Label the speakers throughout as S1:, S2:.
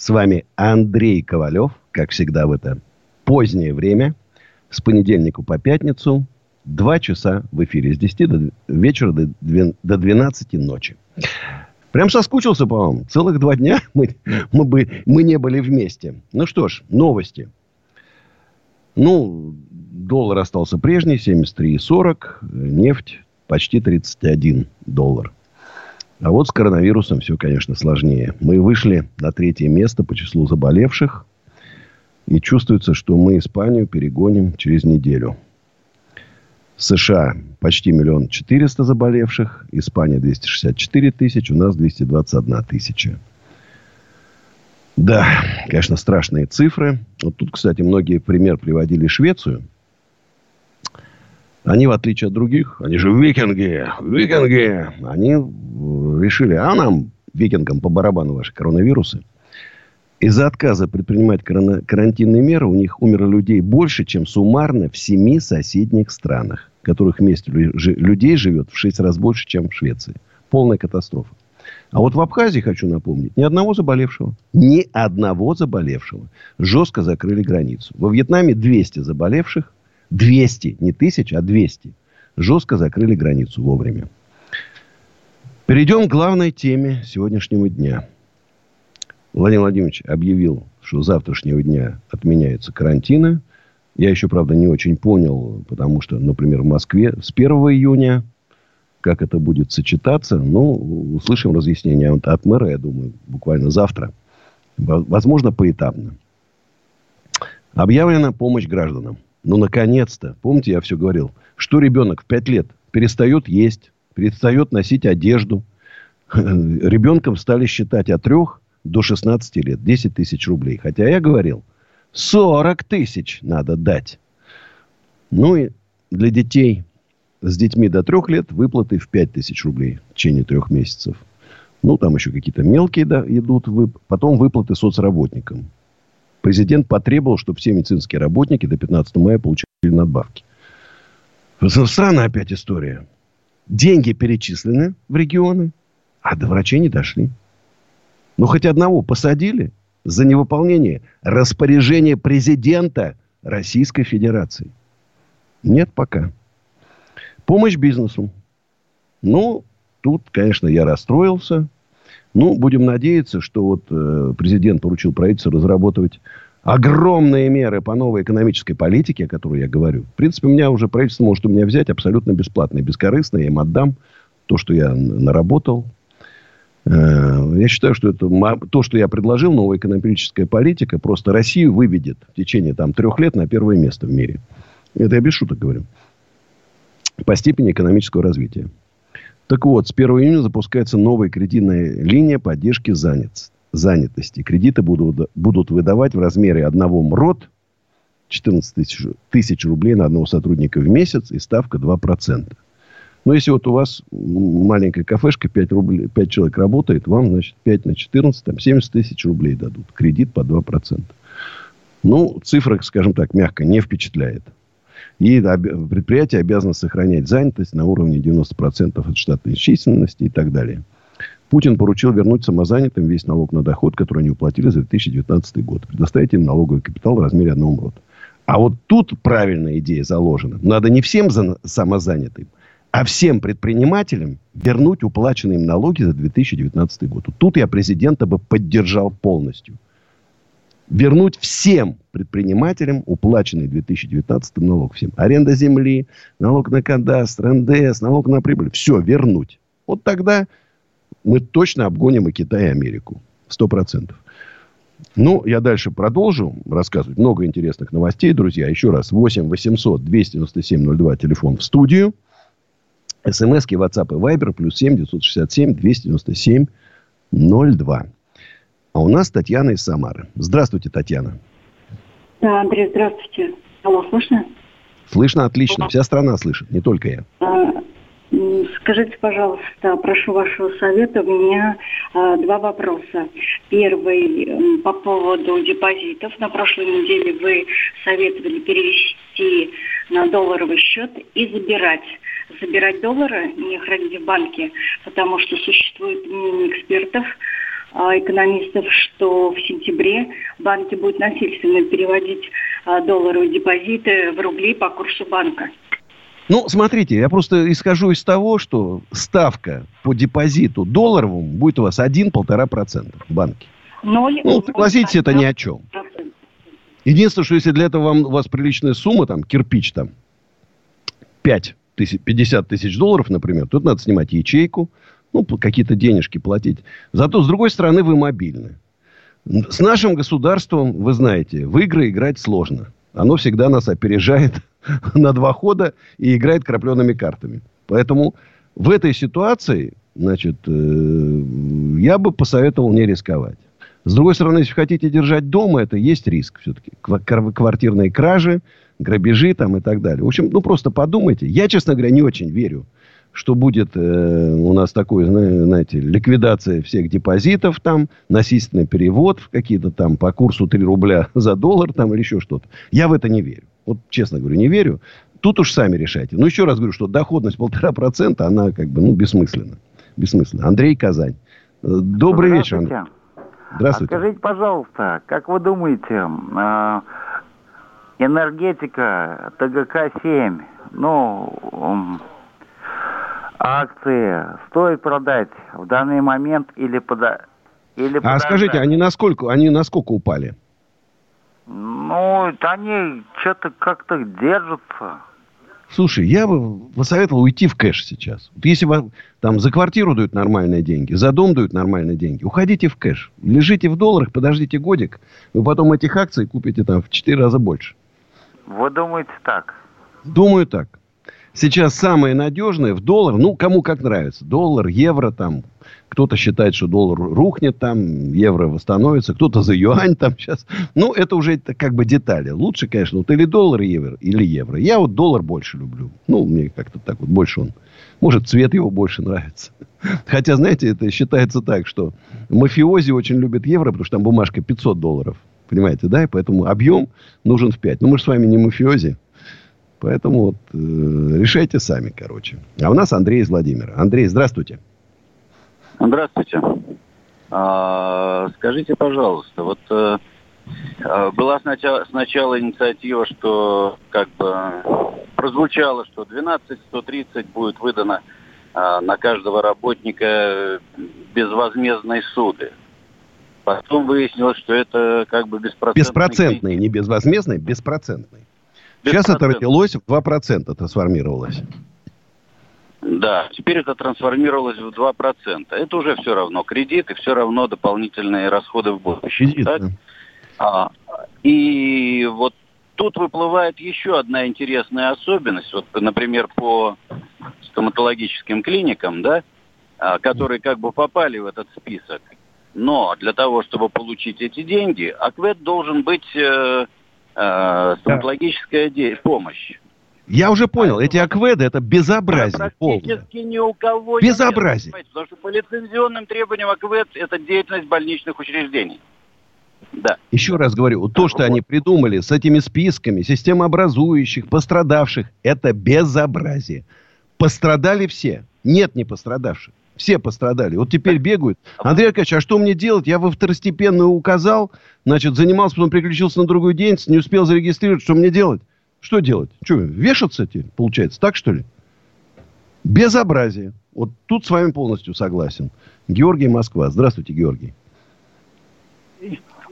S1: С вами Андрей Ковалев, как всегда в это позднее время, с понедельника по пятницу, два часа в эфире, с 10 до вечера до, до 12 ночи. Прям соскучился по вам. Целых два дня мы, мы, бы, мы не были вместе. Ну что ж, новости. Ну, доллар остался прежний, 73,40. Нефть почти 31 доллар. А вот с коронавирусом все, конечно, сложнее. Мы вышли на третье место по числу заболевших. И чувствуется, что мы Испанию перегоним через неделю. США почти миллион четыреста заболевших. Испания 264 тысячи. У нас 221 тысяча. Да, конечно, страшные цифры. Вот тут, кстати, многие пример приводили Швецию. Они, в отличие от других, они же викинги, викинги, они решили, а нам, викингам, по барабану ваши коронавирусы. Из-за отказа предпринимать карантинные меры у них умерло людей больше, чем суммарно в семи соседних странах, которых вместе людей живет в шесть раз больше, чем в Швеции. Полная катастрофа. А вот в Абхазии, хочу напомнить, ни одного заболевшего. Ни одного заболевшего. Жестко закрыли границу. Во Вьетнаме 200 заболевших. 200, не тысяч, а 200. Жестко закрыли границу вовремя. Перейдем к главной теме сегодняшнего дня. Владимир Владимирович объявил, что с завтрашнего дня отменяются карантины. Я еще, правда, не очень понял, потому что, например, в Москве с 1 июня, как это будет сочетаться, ну, услышим разъяснение от мэра, я думаю, буквально завтра. Возможно, поэтапно. Объявлена помощь гражданам. Ну, наконец-то. Помните, я все говорил, что ребенок в 5 лет перестает есть, перестает носить одежду. Ребенком стали считать от 3 до 16 лет. 10 тысяч рублей. Хотя я говорил, 40 тысяч надо дать. Ну и для детей с детьми до 3 лет выплаты в 5 тысяч рублей в течение трех месяцев. Ну, там еще какие-то мелкие да, идут. Потом выплаты соцработникам. Президент потребовал, чтобы все медицинские работники до 15 мая получили надбавки. Странная опять история. Деньги перечислены в регионы, а до врачей не дошли. Ну, хоть одного посадили за невыполнение распоряжения президента Российской Федерации. Нет пока. Помощь бизнесу. Ну, тут, конечно, я расстроился. Ну, будем надеяться, что вот э, президент поручил правительству разработать огромные меры по новой экономической политике, о которой я говорю. В принципе, у меня уже правительство может у меня взять абсолютно бесплатно и бескорыстно. Я им отдам то, что я наработал. Э, я считаю, что это то, что я предложил, новая экономическая политика, просто Россию выведет в течение там, трех лет на первое место в мире. Это я без шуток говорю. По степени экономического развития. Так вот, с 1 июня запускается новая кредитная линия поддержки занятости занятости. Кредиты будут, будут выдавать в размере одного МРОД 14 тысяч, тысяч рублей на одного сотрудника в месяц и ставка 2%. Но если вот у вас маленькая кафешка, 5, рублей, 5 человек работает, вам, значит, 5 на 14, там 70 тысяч рублей дадут. Кредит по 2%. Ну, цифра, скажем так, мягко не впечатляет. И предприятие обязано сохранять занятость на уровне 90% от штатной численности и так далее. Путин поручил вернуть самозанятым весь налог на доход, который они уплатили за 2019 год. Предоставить им налоговый капитал в размере одного МРОТ. А вот тут правильная идея заложена. Надо не всем за, самозанятым, а всем предпринимателям вернуть уплаченные им налоги за 2019 год. Тут я президента бы поддержал полностью. Вернуть всем предпринимателям уплаченный в 2019 налог. Всем. Аренда земли, налог на кадастр, НДС, налог на прибыль. Все вернуть. Вот тогда мы точно обгоним и Китай, и Америку. Сто процентов. Ну, я дальше продолжу рассказывать. Много интересных новостей, друзья. Еще раз. 8 800 297 02. Телефон в студию. СМСки, WhatsApp и Viber. Плюс 7 967 297 02. А у нас Татьяна из Самары. Здравствуйте, Татьяна.
S2: Да, Андрей, здравствуйте. Алло, слышно?
S1: Слышно отлично. Вся страна слышит, не только я. А,
S2: скажите, пожалуйста, прошу вашего совета. У меня а, два вопроса. Первый по поводу депозитов. На прошлой неделе вы советовали перевести на долларовый счет и забирать забирать доллары, не хранить в банке, потому что существует мнение экспертов, экономистов, что в сентябре банки будут насильственно переводить а, долларовые депозиты в рубли по курсу банка.
S1: Ну, смотрите, я просто исхожу из того, что ставка по депозиту долларовому будет у вас 1-1,5% в банке. Ноль. Ну, согласитесь, это ни о чем. Единственное, что если для этого вам, у вас приличная сумма, там, кирпич там, 5 тысяч, 50 тысяч долларов, например, тут надо снимать ячейку, ну, какие-то денежки платить. Зато, с другой стороны, вы мобильны. С нашим государством, вы знаете, в игры играть сложно. Оно всегда нас опережает на два хода и играет крапленными картами. Поэтому в этой ситуации, значит, э, я бы посоветовал не рисковать. С другой стороны, если хотите держать дома, это есть риск все-таки. Квартирные кражи, грабежи там и так далее. В общем, ну просто подумайте. Я, честно говоря, не очень верю что будет э, у нас такой, знаете, ликвидация всех депозитов там, насильственный перевод в какие-то там по курсу 3 рубля за доллар там или еще что-то. Я в это не верю. Вот честно говорю, не верю. Тут уж сами решайте. Но еще раз говорю, что доходность полтора процента, она как бы, ну, бессмысленна. Бессмысленно. Андрей Казань. Добрый вечер, Андрей.
S3: Здравствуйте. А скажите, пожалуйста, как вы думаете, э, энергетика ТГК-7, ну, акции стоит продать в данный момент или пода
S1: или А подождать? скажите, они насколько, они насколько упали?
S3: Ну, они что-то как-то держатся.
S1: Слушай, я бы посоветовал уйти в кэш сейчас. Вот если вам там за квартиру дают нормальные деньги, за дом дают нормальные деньги, уходите в кэш. Лежите в долларах, подождите годик, вы потом этих акций купите там в 4 раза больше.
S3: Вы думаете так?
S1: Думаю так сейчас самое надежное в доллар, ну, кому как нравится. Доллар, евро там. Кто-то считает, что доллар рухнет там, евро восстановится. Кто-то за юань там сейчас. Ну, это уже это как бы детали. Лучше, конечно, вот или доллар, евро, или евро. Я вот доллар больше люблю. Ну, мне как-то так вот больше он... Может, цвет его больше нравится. Хотя, знаете, это считается так, что мафиози очень любят евро, потому что там бумажка 500 долларов. Понимаете, да? И поэтому объем нужен в 5. Но мы же с вами не мафиози. Поэтому вот, э, решайте сами, короче. А у нас Андрей из Владимира. Андрей, здравствуйте.
S4: Здравствуйте. А, скажите, пожалуйста, вот э, э, была сначала, сначала инициатива, что как бы прозвучало, что 12-130 будет выдано э, на каждого работника безвозмездной суды. Потом выяснилось, что это как бы беспроцентный...
S1: Беспроцентный, не безвозмездный, беспроцентный. Сейчас это родилось в 2%, трансформировалось.
S4: Да, теперь это трансформировалось в 2%. Это уже все равно кредит и все равно дополнительные расходы в будущем. Кредит, так? Да. А, и вот тут выплывает еще одна интересная особенность. Вот, например, по стоматологическим клиникам, да, а, которые как бы попали в этот список. Но для того, чтобы получить эти деньги, АКВЭД должен быть э, стоматологическая да. помощь.
S1: Я уже понял, эти акведы это безобразие.
S4: Практически полное. ни у кого
S1: Безобразие. Нет,
S4: потому что по лицензионным требованиям аквед это деятельность больничных учреждений.
S1: Да. Еще раз говорю, то, что вот. они придумали с этими списками системообразующих, пострадавших, это безобразие. Пострадали все. Нет не пострадавших. Все пострадали. Вот теперь бегают. Андрей Аркадьевич, а что мне делать? Я во второстепенную указал, значит, занимался, потом переключился на другую день, не успел зарегистрировать. Что мне делать? Что делать? Что, вешаться теперь, получается? Так, что ли? Безобразие. Вот тут с вами полностью согласен. Георгий Москва. Здравствуйте, Георгий.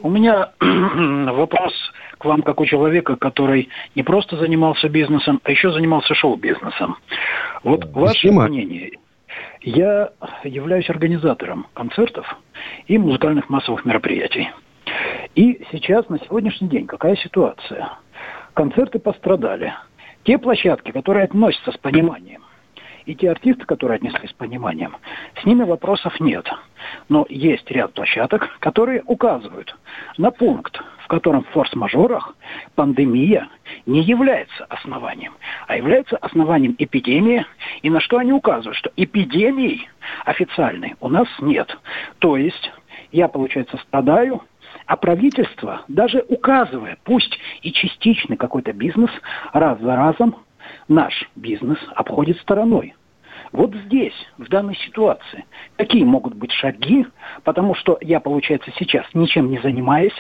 S5: У меня вопрос к вам, как у человека, который не просто занимался бизнесом, а еще занимался шоу-бизнесом. Вот да, ваше снимать. мнение. Я являюсь организатором концертов и музыкальных массовых мероприятий. И сейчас, на сегодняшний день, какая ситуация? Концерты пострадали. Те площадки, которые относятся с пониманием, и те артисты, которые отнеслись с пониманием, с ними вопросов нет. но есть ряд площадок, которые указывают на пункт, в котором в форс-мажорах пандемия не является основанием, а является основанием эпидемии, и на что они указывают, что эпидемии официальной у нас нет. То есть я, получается, страдаю, а правительство даже указывая, пусть и частичный какой-то бизнес, раз за разом наш бизнес обходит стороной. Вот здесь, в данной ситуации, какие могут быть шаги, потому что я, получается, сейчас ничем не занимаясь,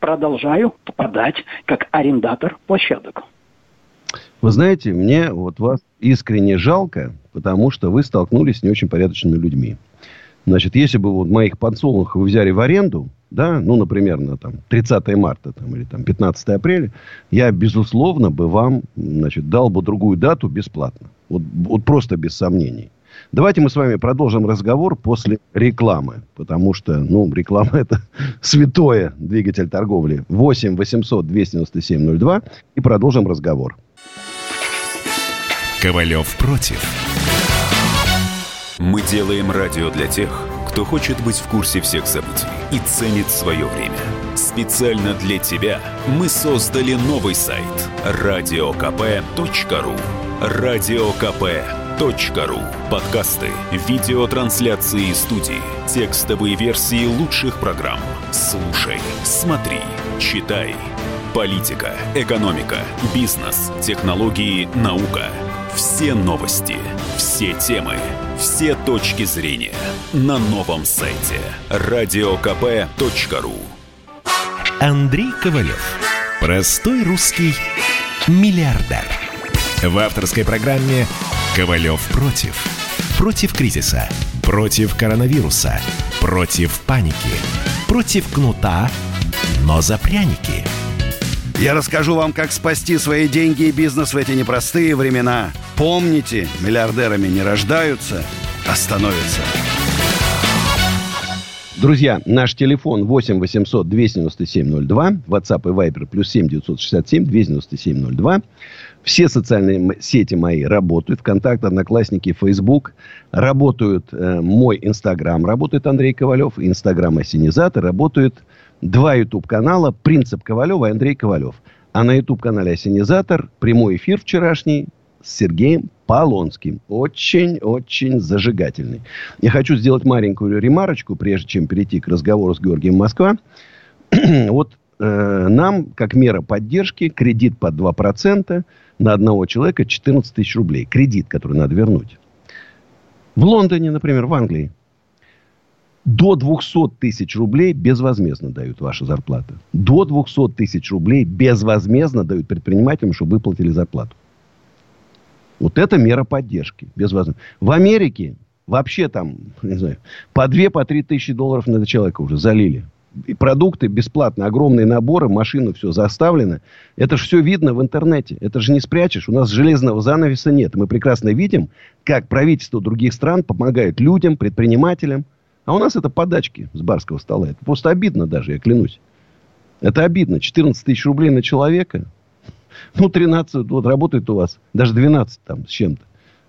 S5: продолжаю попадать как арендатор площадок.
S1: Вы знаете, мне вот вас искренне жалко, потому что вы столкнулись с не очень порядочными людьми. Значит, если бы вот моих подсолнухов вы взяли в аренду, да, ну, например, на там, 30 марта там, или там, 15 апреля, я, безусловно, бы вам значит, дал бы другую дату бесплатно. Вот, вот просто без сомнений. Давайте мы с вами продолжим разговор после рекламы. Потому что, ну, реклама это святое двигатель торговли. 8 800 297 02. И продолжим разговор.
S6: Ковалев против.
S7: Мы делаем радио для тех, кто хочет быть в курсе всех событий и ценит свое время. Специально для тебя мы создали новый сайт радиокп.ру радиокп.ру Подкасты, видеотрансляции студии, текстовые версии лучших программ. Слушай, смотри, читай. Политика, экономика, бизнес, технологии, наука – все новости, все темы, все точки зрения на новом сайте радиокп.ру
S6: Андрей Ковалев. Простой русский миллиардер. В авторской программе «Ковалев против». Против кризиса, против коронавируса, против паники, против кнута, но за пряники –
S8: я расскажу вам, как спасти свои деньги и бизнес в эти непростые времена. Помните, миллиардерами не рождаются, а становятся.
S1: Друзья, наш телефон 8 800 297 02, WhatsApp и Viber плюс 7 967 297 02. Все социальные сети мои работают. Вконтакте, Одноклассники, Facebook. Работают э, мой Инстаграм. Работает Андрей Ковалев. Инстаграм Осенизатор. Работают два YouTube-канала «Принцип Ковалева» и Андрей Ковалев. А на YouTube-канале «Осенизатор» прямой эфир вчерашний с Сергеем Полонским. Очень-очень зажигательный. Я хочу сделать маленькую ремарочку, прежде чем перейти к разговору с Георгием Москва. вот э, нам, как мера поддержки, кредит под 2% на одного человека 14 тысяч рублей. Кредит, который надо вернуть. В Лондоне, например, в Англии до 200 тысяч рублей безвозмездно дают ваша зарплата. До 200 тысяч рублей безвозмездно дают предпринимателям, чтобы выплатили зарплату. Вот это мера поддержки. Безвозмездно. В Америке вообще там, не знаю, по 2-3 по тысячи долларов на человека уже залили. Продукты бесплатно, огромные наборы, машины, все заставлено. Это же все видно в интернете. Это же не спрячешь. У нас железного занавеса нет. Мы прекрасно видим, как правительство других стран помогает людям, предпринимателям, а у нас это подачки с барского стола. Это просто обидно даже, я клянусь. Это обидно. 14 тысяч рублей на человека. Ну, 13, вот работает у вас. Даже 12 там с чем-то.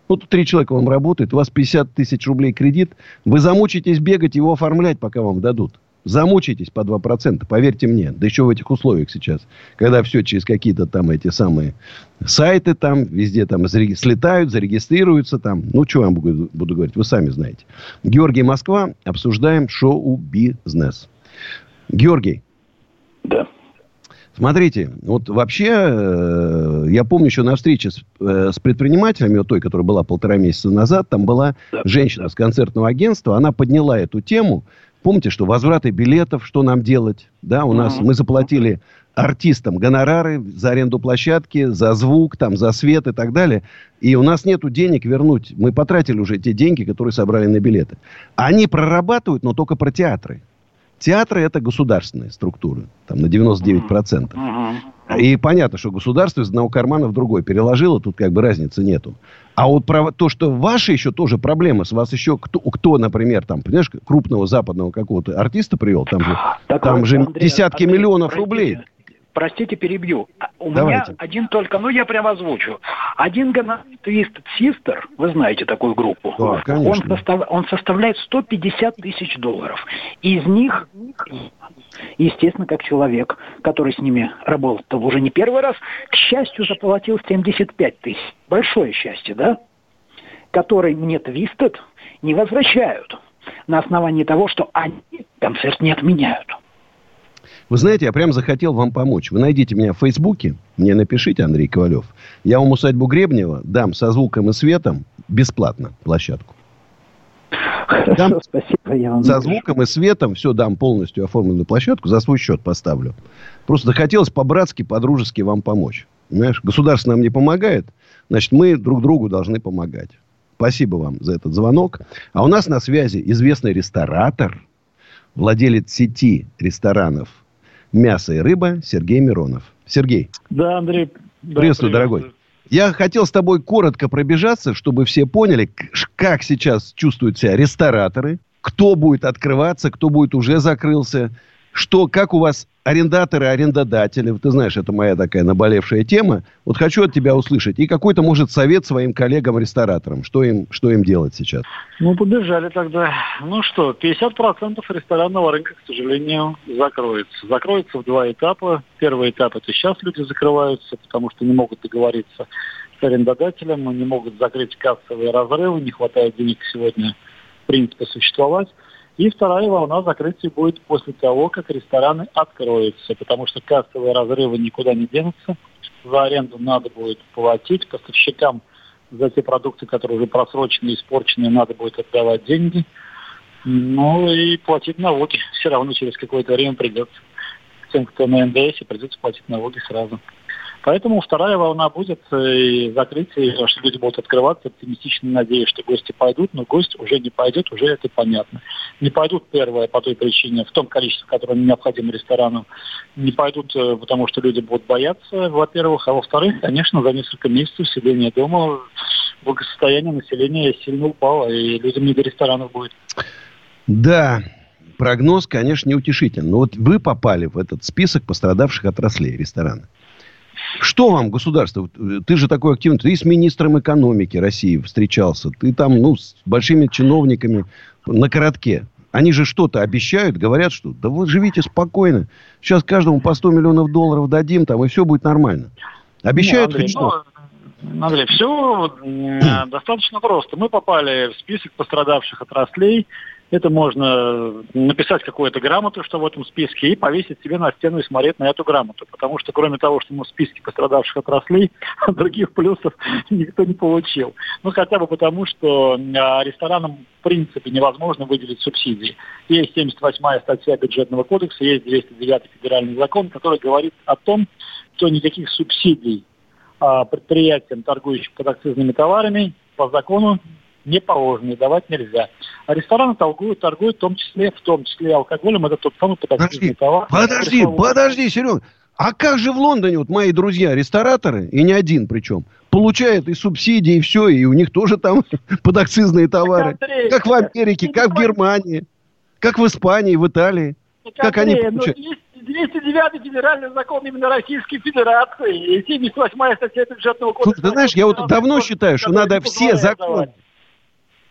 S1: Ну, тут три человека вам работает, у вас 50 тысяч рублей кредит. Вы замучитесь бегать его оформлять, пока вам дадут. Замучитесь по 2%, поверьте мне. Да еще в этих условиях сейчас. Когда все через какие-то там эти самые сайты там, везде там слетают, зарегистрируются там. Ну, что я вам буду, буду говорить, вы сами знаете. Георгий Москва, обсуждаем шоу-бизнес. Георгий.
S5: Да.
S1: Смотрите, вот вообще, э, я помню еще на встрече с, э, с предпринимателями, вот той, которая была полтора месяца назад, там была да. женщина с концертного агентства, она подняла эту тему, Помните, что возвраты билетов, что нам делать? Да, у нас мы заплатили артистам гонорары за аренду площадки, за звук, там, за свет и так далее. И у нас нет денег вернуть. Мы потратили уже те деньги, которые собрали на билеты. Они прорабатывают, но только про театры. Театры это государственные структуры, там на 99%. Uh-huh. И понятно, что государство из одного кармана в другой переложило, тут как бы разницы нету. А вот про то, что ваши еще тоже проблемы, с вас еще кто, кто например, там, понимаешь, крупного западного какого-то артиста привел, там же, так там же Андрей, десятки Андрей, миллионов простите, рублей.
S5: Простите, перебью. А у Давайте. меня один только, ну я прямо озвучу. Один Twisted Sister, вы знаете такую группу,
S1: да, конечно.
S5: он, состав, он составляет 150 тысяч долларов. Из них, естественно, как человек, который с ними работал уже не первый раз, к счастью, заплатил 75 тысяч. Большое счастье, да? Который мне Twisted не возвращают на основании того, что они концерт не отменяют.
S1: Вы знаете, я прям захотел вам помочь. Вы найдите меня в Фейсбуке, мне напишите, Андрей Ковалев. Я вам усадьбу Гребнева дам со звуком и светом бесплатно площадку.
S5: Хорошо, дам спасибо. Я вам
S1: за звуком и светом все дам полностью оформленную площадку, за свой счет поставлю. Просто захотелось по-братски, по-дружески вам помочь. Понимаешь, государство нам не помогает, значит, мы друг другу должны помогать. Спасибо вам за этот звонок. А у нас на связи известный ресторатор, владелец сети ресторанов «Мясо и рыба» Сергей Миронов. Сергей.
S9: Да, Андрей.
S1: Да, приветствую, дорогой. Я хотел с тобой коротко пробежаться, чтобы все поняли, как сейчас чувствуют себя рестораторы, кто будет открываться, кто будет уже закрылся, что, как у вас арендаторы, арендодатели, ты знаешь, это моя такая наболевшая тема. Вот хочу от тебя услышать. И какой-то, может, совет своим коллегам-рестораторам. Что им, что им делать сейчас?
S9: Ну, побежали тогда. Ну что, 50% ресторанного рынка, к сожалению, закроется. Закроется в два этапа. Первый этап – это сейчас люди закрываются, потому что не могут договориться с арендодателем, не могут закрыть кассовые разрывы, не хватает денег сегодня, в принципе, существовать. И вторая волна закрытия будет после того, как рестораны откроются, потому что кассовые разрывы никуда не денутся. За аренду надо будет платить, поставщикам за те продукты, которые уже просрочены испорчены, надо будет отдавать деньги. Ну и платить налоги все равно через какое-то время придется. Тем, кто на НДС, придется платить налоги сразу. Поэтому вторая волна будет э, и закрытие, что люди будут открываться, оптимистично надеюсь, что гости пойдут, но гость уже не пойдет, уже это понятно. Не пойдут, первое, по той причине, в том количестве, которое необходимо ресторану, не пойдут, э, потому что люди будут бояться, во-первых, а во-вторых, конечно, за несколько месяцев сидения дома благосостояние населения сильно упало, и людям не до ресторанов будет.
S1: Да, прогноз, конечно, неутешительный. Но вот вы попали в этот список пострадавших отраслей ресторана. Что вам государство? Ты же такой активный. Ты с министром экономики России встречался. Ты там, ну, с большими чиновниками на коротке. Они же что-то обещают, говорят, что да вы живите спокойно. Сейчас каждому по 100 миллионов долларов дадим, там, и все будет нормально. Обещают
S9: ну, Андрей,
S1: что?
S9: Ну, Андрей, все э, достаточно просто. Мы попали в список пострадавших отраслей это можно написать какую-то грамоту, что в этом списке, и повесить себе на стену и смотреть на эту грамоту. Потому что кроме того, что мы в списке пострадавших отраслей, других плюсов никто не получил. Ну, хотя бы потому, что а, ресторанам в принципе невозможно выделить субсидии. Есть 78-я статья бюджетного кодекса, есть 209 федеральный закон, который говорит о том, что никаких субсидий а, предприятиям, торгующим подакцизными товарами, по закону не положено, давать нельзя. А рестораны торгуют, торгуют в том числе, в том числе алкоголем, это тот самый подожди, товар.
S1: Подожди, пришел... подожди, Серега. А как же в Лондоне вот мои друзья, рестораторы, и не один причем, получают и субсидии, и все, и у них тоже там подакцизные товары. Андрей, как в Америке, как в Германии, как в Испании, в Италии. как Андрей, они получают? Ну,
S9: 209 федеральный закон именно Российской Федерации и 78 статья бюджетного кодекса.
S1: Ты знаешь, я вот давно считаю, что надо все законы,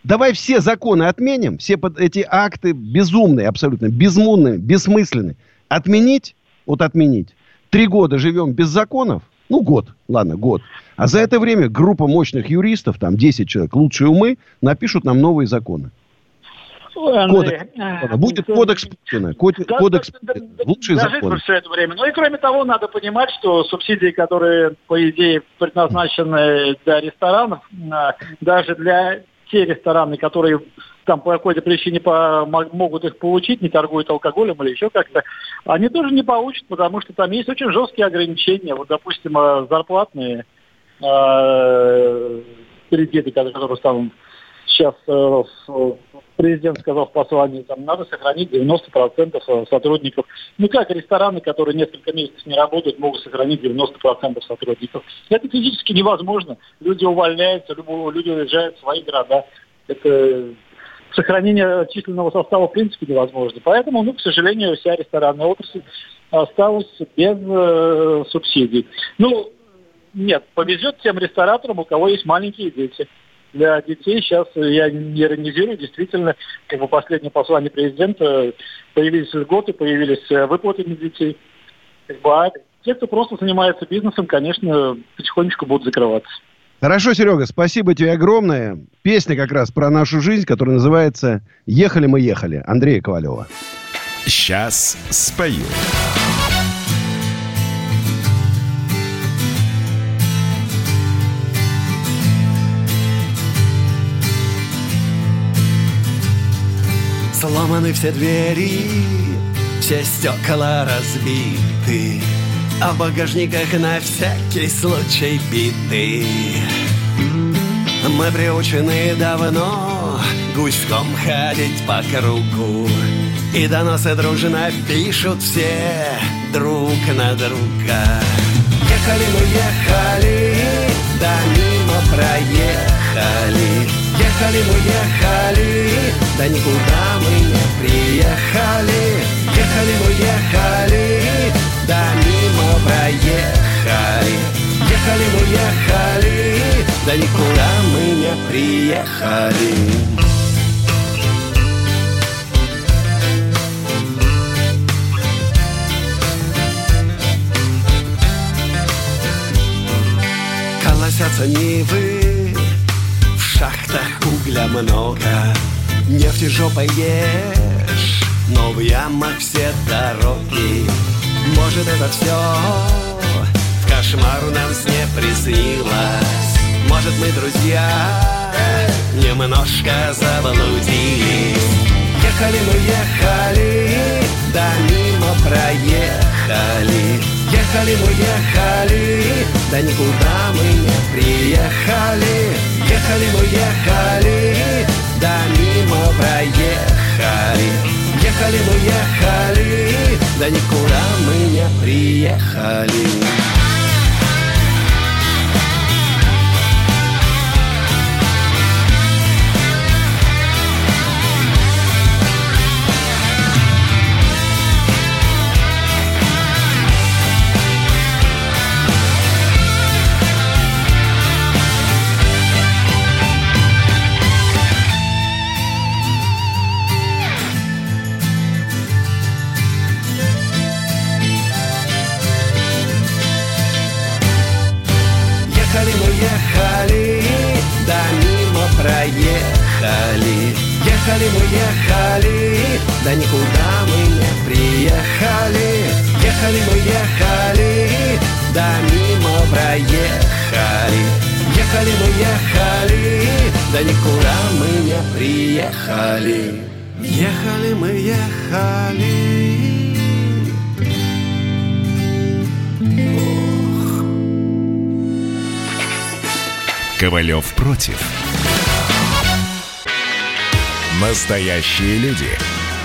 S1: Давай все законы отменим, все эти акты безумные, абсолютно безмунные, бессмысленные. Отменить, вот отменить. Три года живем без законов, ну, год, ладно, год. А за это время группа мощных юристов, там 10 человек, лучшие умы, напишут нам новые законы.
S9: кодекс,
S1: э, будет кодекс Путина, кодекс, да, кодекс да,
S9: все это время. Ну и кроме того, надо понимать, что субсидии, которые, по идее, предназначены для ресторанов, даже для те рестораны, которые там по какой-то причине по, могут их получить, не торгуют алкоголем или еще как-то, они тоже не получат, потому что там есть очень жесткие ограничения. Вот, допустим, э, зарплатные э, кредиты, которые там сейчас э, президент сказал в послании, там надо сохранить 90% э, сотрудников. Ну как рестораны, которые несколько месяцев не работают, могут сохранить 90% сотрудников. Это физически невозможно. Люди увольняются, люди уезжают в свои города. Это сохранение численного состава в принципе невозможно. Поэтому, ну, к сожалению, вся ресторанная отрасль осталась без э, субсидий. Ну, нет, повезет тем рестораторам, у кого есть маленькие дети. Для детей сейчас, я не иронизирую, действительно, как бы последнее послание президента, появились льготы, появились э, выплаты для детей. Как бы, а те, кто просто занимается бизнесом, конечно, потихонечку будут закрываться.
S1: Хорошо, Серега, спасибо тебе огромное. Песня как раз про нашу жизнь, которая называется «Ехали мы ехали» Андрея Ковалева.
S6: Сейчас спою.
S10: Сломаны все двери, все стекла разбиты. А в багажниках на всякий случай биты. Мы приучены давно гуськом ходить по кругу. И доносы дружно пишут все друг на друга. Ехали мы, ехали, да мимо проехали Ехали мы, ехали, да никуда мы не приехали. Ехали мы, ехали, да мимо проехали. Ехали мы, ехали, да никуда мы не приехали. Колосятся нивы, в шахтах угля много. Нефти жопой ешь, но в ямах все дороги. Может это все в кошмар нам сне приснилось. Может мы, друзья, немножко заблудились. Ехали мы, ехали, да мимо проехали. Ехали мы, ехали, да никуда мы не приехали Ехали мы, ехали, да мимо проехали Ехали мы, ехали, да никуда мы не приехали. Да никуда мы не приехали. Ехали мы, ехали, да мимо проехали. Ехали мы, ехали, да никуда мы не приехали. Ехали мы, ехали.
S6: Ковалев против. Настоящие люди.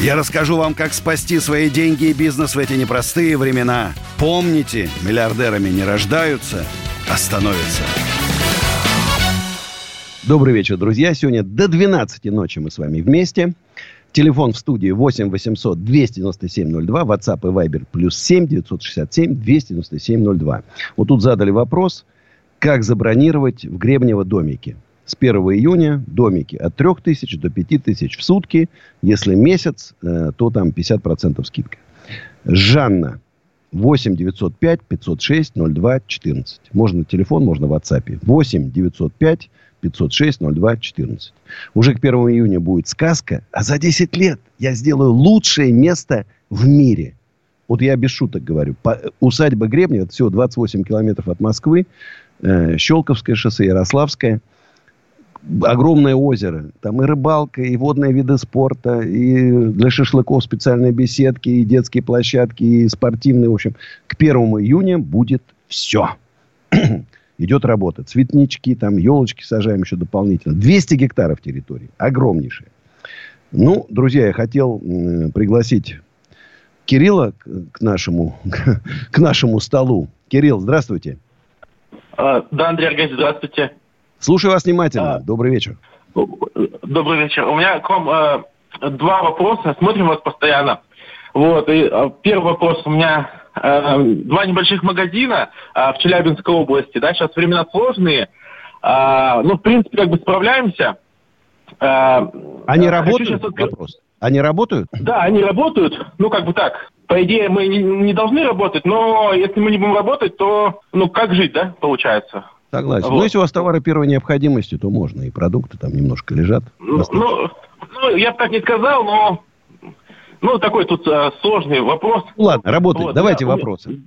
S11: я расскажу вам, как спасти свои деньги и бизнес в эти непростые времена. Помните, миллиардерами не рождаются, а становятся.
S1: Добрый вечер, друзья. Сегодня до 12 ночи мы с вами вместе. Телефон в студии 8 800 297 02. WhatsApp и Viber плюс 7 967 297 02. Вот тут задали вопрос, как забронировать в Гребнево домике с 1 июня домики от 3 тысяч до 5 тысяч в сутки. Если месяц, э, то там 50% скидка. Жанна. 8 905 506 02 14. Можно телефон, можно в WhatsApp. 8 905 506 02 14. Уже к 1 июня будет сказка, а за 10 лет я сделаю лучшее место в мире. Вот я без шуток говорю. По, усадьба Гребня, это всего 28 километров от Москвы. Э, Щелковское шоссе, Ярославское – огромное озеро. Там и рыбалка, и водные виды спорта, и для шашлыков специальные беседки, и детские площадки, и спортивные. В общем, к первому июня будет все. Идет работа. Цветнички, там елочки сажаем еще дополнительно. 200 гектаров территории. Огромнейшие. Ну, друзья, я хотел пригласить Кирилла к нашему, к нашему столу. Кирилл, здравствуйте.
S12: А, да, Андрей Аркадьевич, здравствуйте.
S1: Слушаю вас внимательно. А, Добрый вечер.
S12: Добрый вечер. У меня к вам э, два вопроса. Смотрим вас постоянно. Вот, и э, первый вопрос. У меня э, два небольших магазина э, в Челябинской области. Да, сейчас времена сложные. Э, ну, в принципе, как бы справляемся.
S1: Э, Они работают? Сейчас... Вопрос. Они работают?
S12: Да, они работают. Ну, как бы так. По идее, мы не, не должны работать, но если мы не будем работать, то, ну, как жить, да, получается?
S1: Согласен. Вот. Ну, если у вас товары первой необходимости, то можно. И продукты там немножко лежат.
S12: Ну, ну, ну я бы так не сказал, но... Ну, такой тут э, сложный вопрос.
S1: Ну, ладно, работает. Вот, Давайте да, вопросы.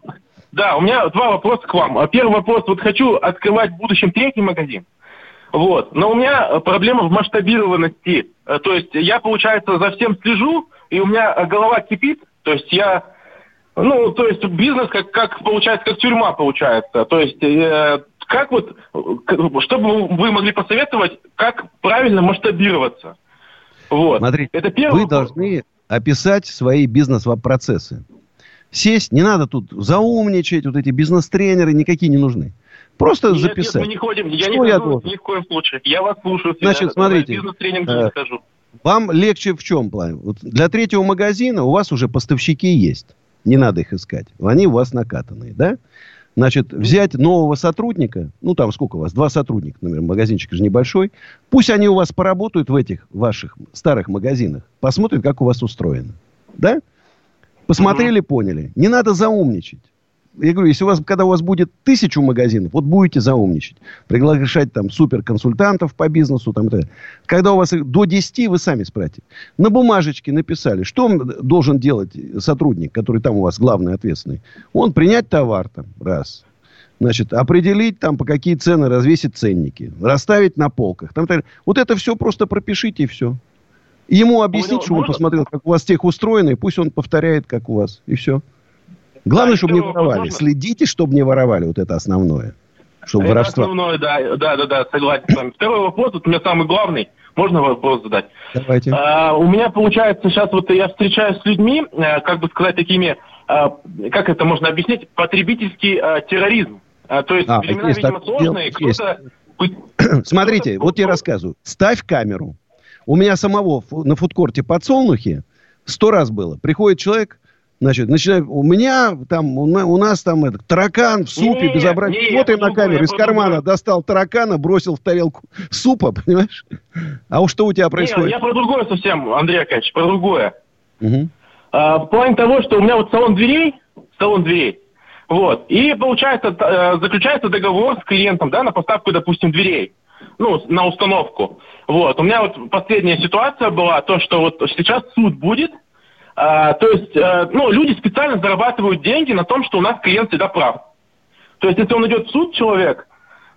S12: Да, у меня два вопроса к вам. Первый вопрос. Вот хочу открывать в будущем третий магазин. Вот. Но у меня проблема в масштабированности. Э, то есть я, получается, за всем слежу, и у меня голова кипит. То есть я... Ну, то есть бизнес как, как получается, как тюрьма получается. То есть э, как вот, что бы вы могли посоветовать, как правильно масштабироваться?
S1: Вот. Смотрите, Это первый вы должны описать свои бизнес-процессы. Сесть, не надо тут заумничать, вот эти бизнес-тренеры никакие не нужны. Просто нет, записать. Нет,
S12: мы не ходим, я что не я хожу ни в коем случае. Я вас слушаю.
S1: Значит, смотрите, бизнес-тренинг э, скажу. Вам легче в чем плане? Вот для третьего магазина у вас уже поставщики есть. Не надо их искать. Они у вас накатанные, да? Значит, взять нового сотрудника, ну, там сколько у вас, два сотрудника, например, магазинчик же небольшой, пусть они у вас поработают в этих ваших старых магазинах, посмотрят, как у вас устроено. Да? Посмотрели, поняли. Не надо заумничать я говорю, если у вас, когда у вас будет тысячу магазинов, вот будете заумничать, приглашать там суперконсультантов по бизнесу, там, это, когда у вас до 10, вы сами спросите. На бумажечке написали, что должен делать сотрудник, который там у вас главный ответственный. Он принять товар там, раз. Значит, определить там, по какие цены развесить ценники, расставить на полках. Там, так, вот это все просто пропишите и все. И ему объяснить, чтобы он посмотрел, как у вас тех устроено, и пусть он повторяет, как у вас. И все. Главное, да, чтобы не воровали. Возможно... Следите, чтобы не воровали. Вот это основное. Чтобы это воровство...
S12: основное, да, да, да, да, согласен с вами. Второй вопрос, вот у меня самый главный. Можно вопрос задать?
S1: Давайте.
S12: А, у меня получается сейчас вот я встречаюсь с людьми, э, как бы сказать, такими, а, как это можно объяснить, потребительский а, терроризм. А, то есть а, времена, есть, видимо, сложные, кто-то...
S1: Смотрите, вот я рассказываю. Ставь камеру. У меня самого на фудкорте подсолнухи сто раз было. Приходит человек, Значит, начинаю, у меня там, у нас там этот, таракан в супе, не, безобразие. Не, Смотрим на камеру, из кармана другое. достал таракана, бросил в тарелку супа, понимаешь? А уж что у тебя происходит? Не,
S12: я про другое совсем, Андрей Акадьевич, про другое. Угу. А, в плане того, что у меня вот салон дверей, салон дверей, вот, и получается, э, заключается договор с клиентом, да, на поставку, допустим, дверей ну, на установку. Вот. У меня вот последняя ситуация была, то, что вот сейчас суд будет, а, то есть, а, ну, люди специально зарабатывают деньги на том, что у нас клиент всегда прав. То есть, если он идет в суд, человек,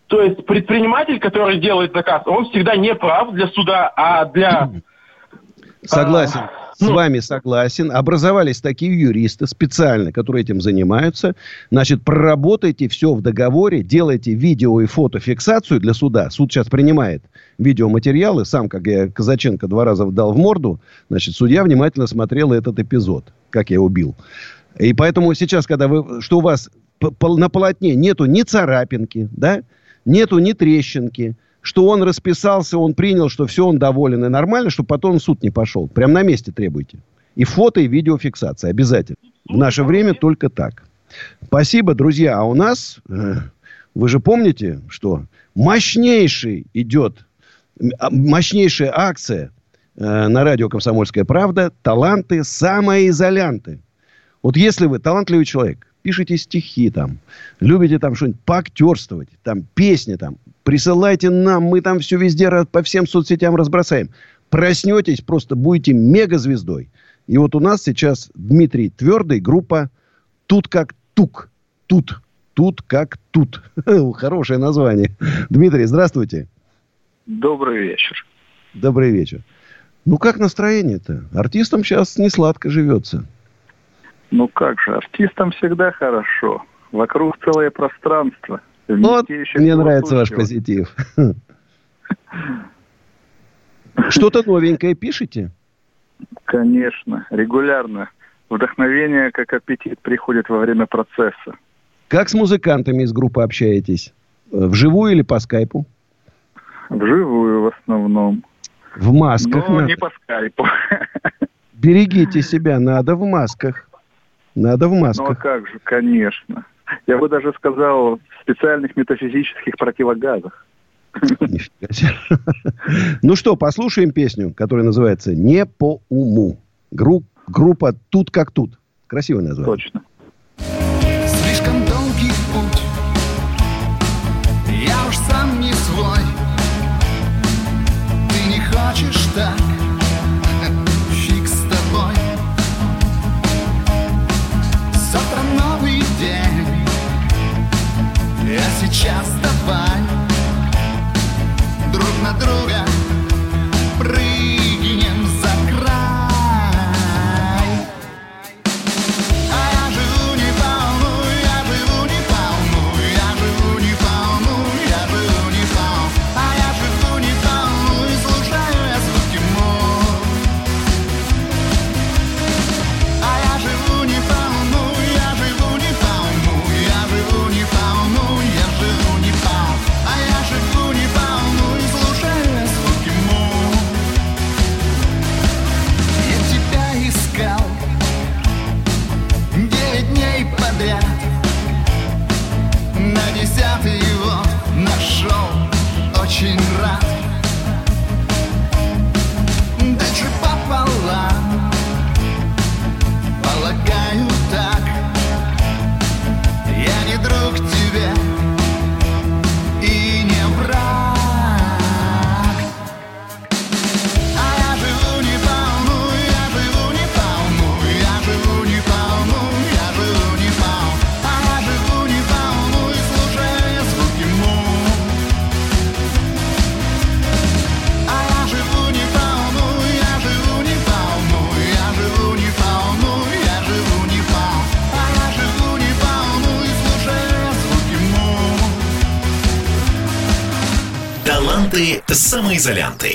S12: то есть предприниматель, который делает заказ, он всегда не прав для суда, а для...
S1: Согласен. А, с ну, вами согласен. Образовались такие юристы специально, которые этим занимаются. Значит, проработайте все в договоре, делайте видео и фотофиксацию для суда. Суд сейчас принимает видеоматериалы. Сам, как я Казаченко два раза дал в морду, значит, судья внимательно смотрел этот эпизод, как я убил. И поэтому сейчас, когда вы, что у вас на полотне нету ни царапинки, да, нету ни трещинки, что он расписался, он принял, что все, он доволен и нормально, чтобы потом суд не пошел. Прям на месте требуйте. И фото, и видеофиксация обязательно. В наше время только так. Спасибо, друзья. А у нас, э, вы же помните, что мощнейший идет, а, мощнейшая акция э, на радио «Комсомольская правда» «Таланты самоизолянты». Вот если вы талантливый человек, пишите стихи там, любите там что-нибудь поактерствовать, там песни там, присылайте нам, мы там все везде по всем соцсетям разбросаем. Проснетесь, просто будете мегазвездой. И вот у нас сейчас Дмитрий Твердый, группа «Тут как тук». Тут. Тут как тут. Хорошее название. Дмитрий, здравствуйте.
S13: Добрый вечер.
S1: Добрый вечер. Ну, как настроение-то? Артистам сейчас не сладко живется.
S13: Ну, как же, артистам всегда хорошо. Вокруг целое пространство.
S1: Вот, мне нравится ваш позитив. Что-то новенькое пишете?
S13: Конечно, регулярно. Вдохновение, как аппетит, приходит во время процесса.
S1: Как с музыкантами из группы общаетесь? Вживую или по скайпу?
S13: Вживую в основном.
S1: В масках?
S13: Ну, не по скайпу.
S1: Берегите себя, надо в масках. Надо в масках. Ну, а
S13: как же, конечно. Я бы даже сказал, в специальных метафизических противогазах.
S1: Ну что, послушаем песню, которая называется «Не по уму». Групп, группа «Тут как тут». Красивое название.
S13: Точно.
S6: Таланты самоизолянты.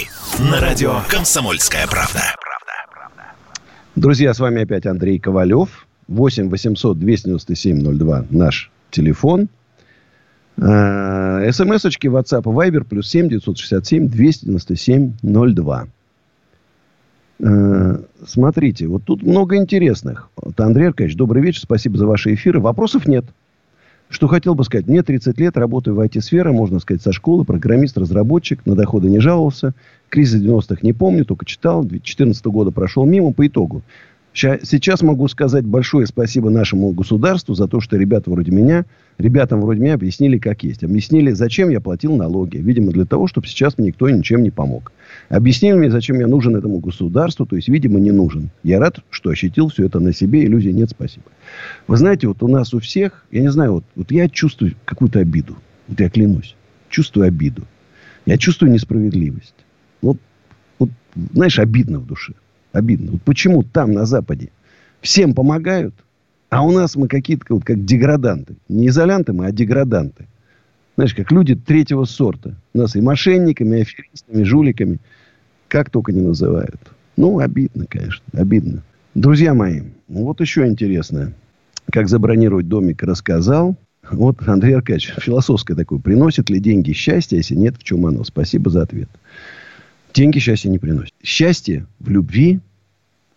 S6: На радио «Комсомольская правда».
S1: Друзья, с вами опять Андрей Ковалев. 8 800 297 02 наш телефон. Э, СМС-очки WhatsApp и Viber плюс 7 967 297 02. Э, Смотрите, вот тут много интересных. Вот, Андрей Аркадьевич, добрый вечер, спасибо за ваши эфиры. Вопросов нет. Что хотел бы сказать. Мне 30 лет, работаю в IT-сфере, можно сказать, со школы, программист, разработчик, на доходы не жаловался. Кризис 90-х не помню, только читал. 2014 года прошел мимо по итогу. Сейчас могу сказать большое спасибо нашему государству за то, что ребята вроде меня, ребятам вроде меня объяснили, как есть. Объяснили, зачем я платил налоги. Видимо, для того, чтобы сейчас мне никто ничем не помог. Объяснили мне, зачем я нужен этому государству. То есть, видимо, не нужен. Я рад, что ощутил все это на себе. Иллюзий нет, спасибо. Вы знаете, вот у нас у всех, я не знаю, вот, вот я чувствую какую-то обиду. Вот я клянусь. Чувствую обиду. Я чувствую несправедливость. Вот, вот знаешь, обидно в душе. Обидно. Вот почему там, на Западе, всем помогают, а у нас мы какие-то вот как деграданты. Не изолянты мы, а деграданты. Знаешь, как люди третьего сорта. Нас и мошенниками, и аферистами, и жуликами. Как только не называют. Ну, обидно, конечно. Обидно. Друзья мои, ну вот еще интересное. Как забронировать домик, рассказал. Вот Андрей Аркадьевич, философское такое. Приносит ли деньги счастье, если нет, в чем оно? Спасибо за ответ. Деньги счастья не приносят. Счастье в любви,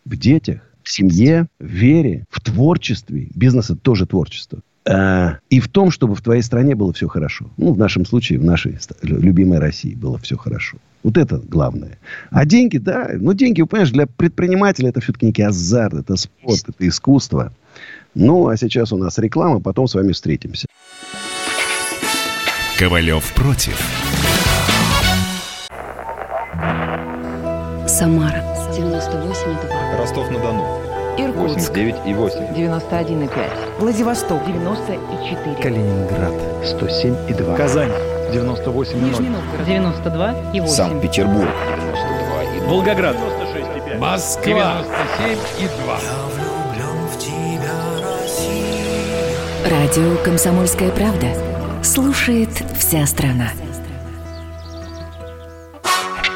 S1: в детях, в семье, в вере, в творчестве. Бизнес это тоже творчество. А, и в том, чтобы в твоей стране было все хорошо. Ну, в нашем случае, в нашей любимой России было все хорошо. Вот это главное. А деньги, да, ну, деньги, понимаешь, для предпринимателя это все-таки некий азарт, это спорт, это искусство. Ну, а сейчас у нас реклама, потом с вами встретимся.
S6: Ковалев против.
S14: Самара 98,2.
S15: Ростов-на-Дону.
S14: Иркутск
S15: 89,8.
S14: 91,5. Владивосток 94.
S15: Калининград. 107,2. Казань. 98
S14: Нижний Новгород. 92 и 8.
S16: Санкт-Петербург. 92 и 2.
S15: Волгоград.
S17: 96,5.
S15: Москва.
S17: 97 и 2.
S18: Радио «Комсомольская правда». Слушает вся страна.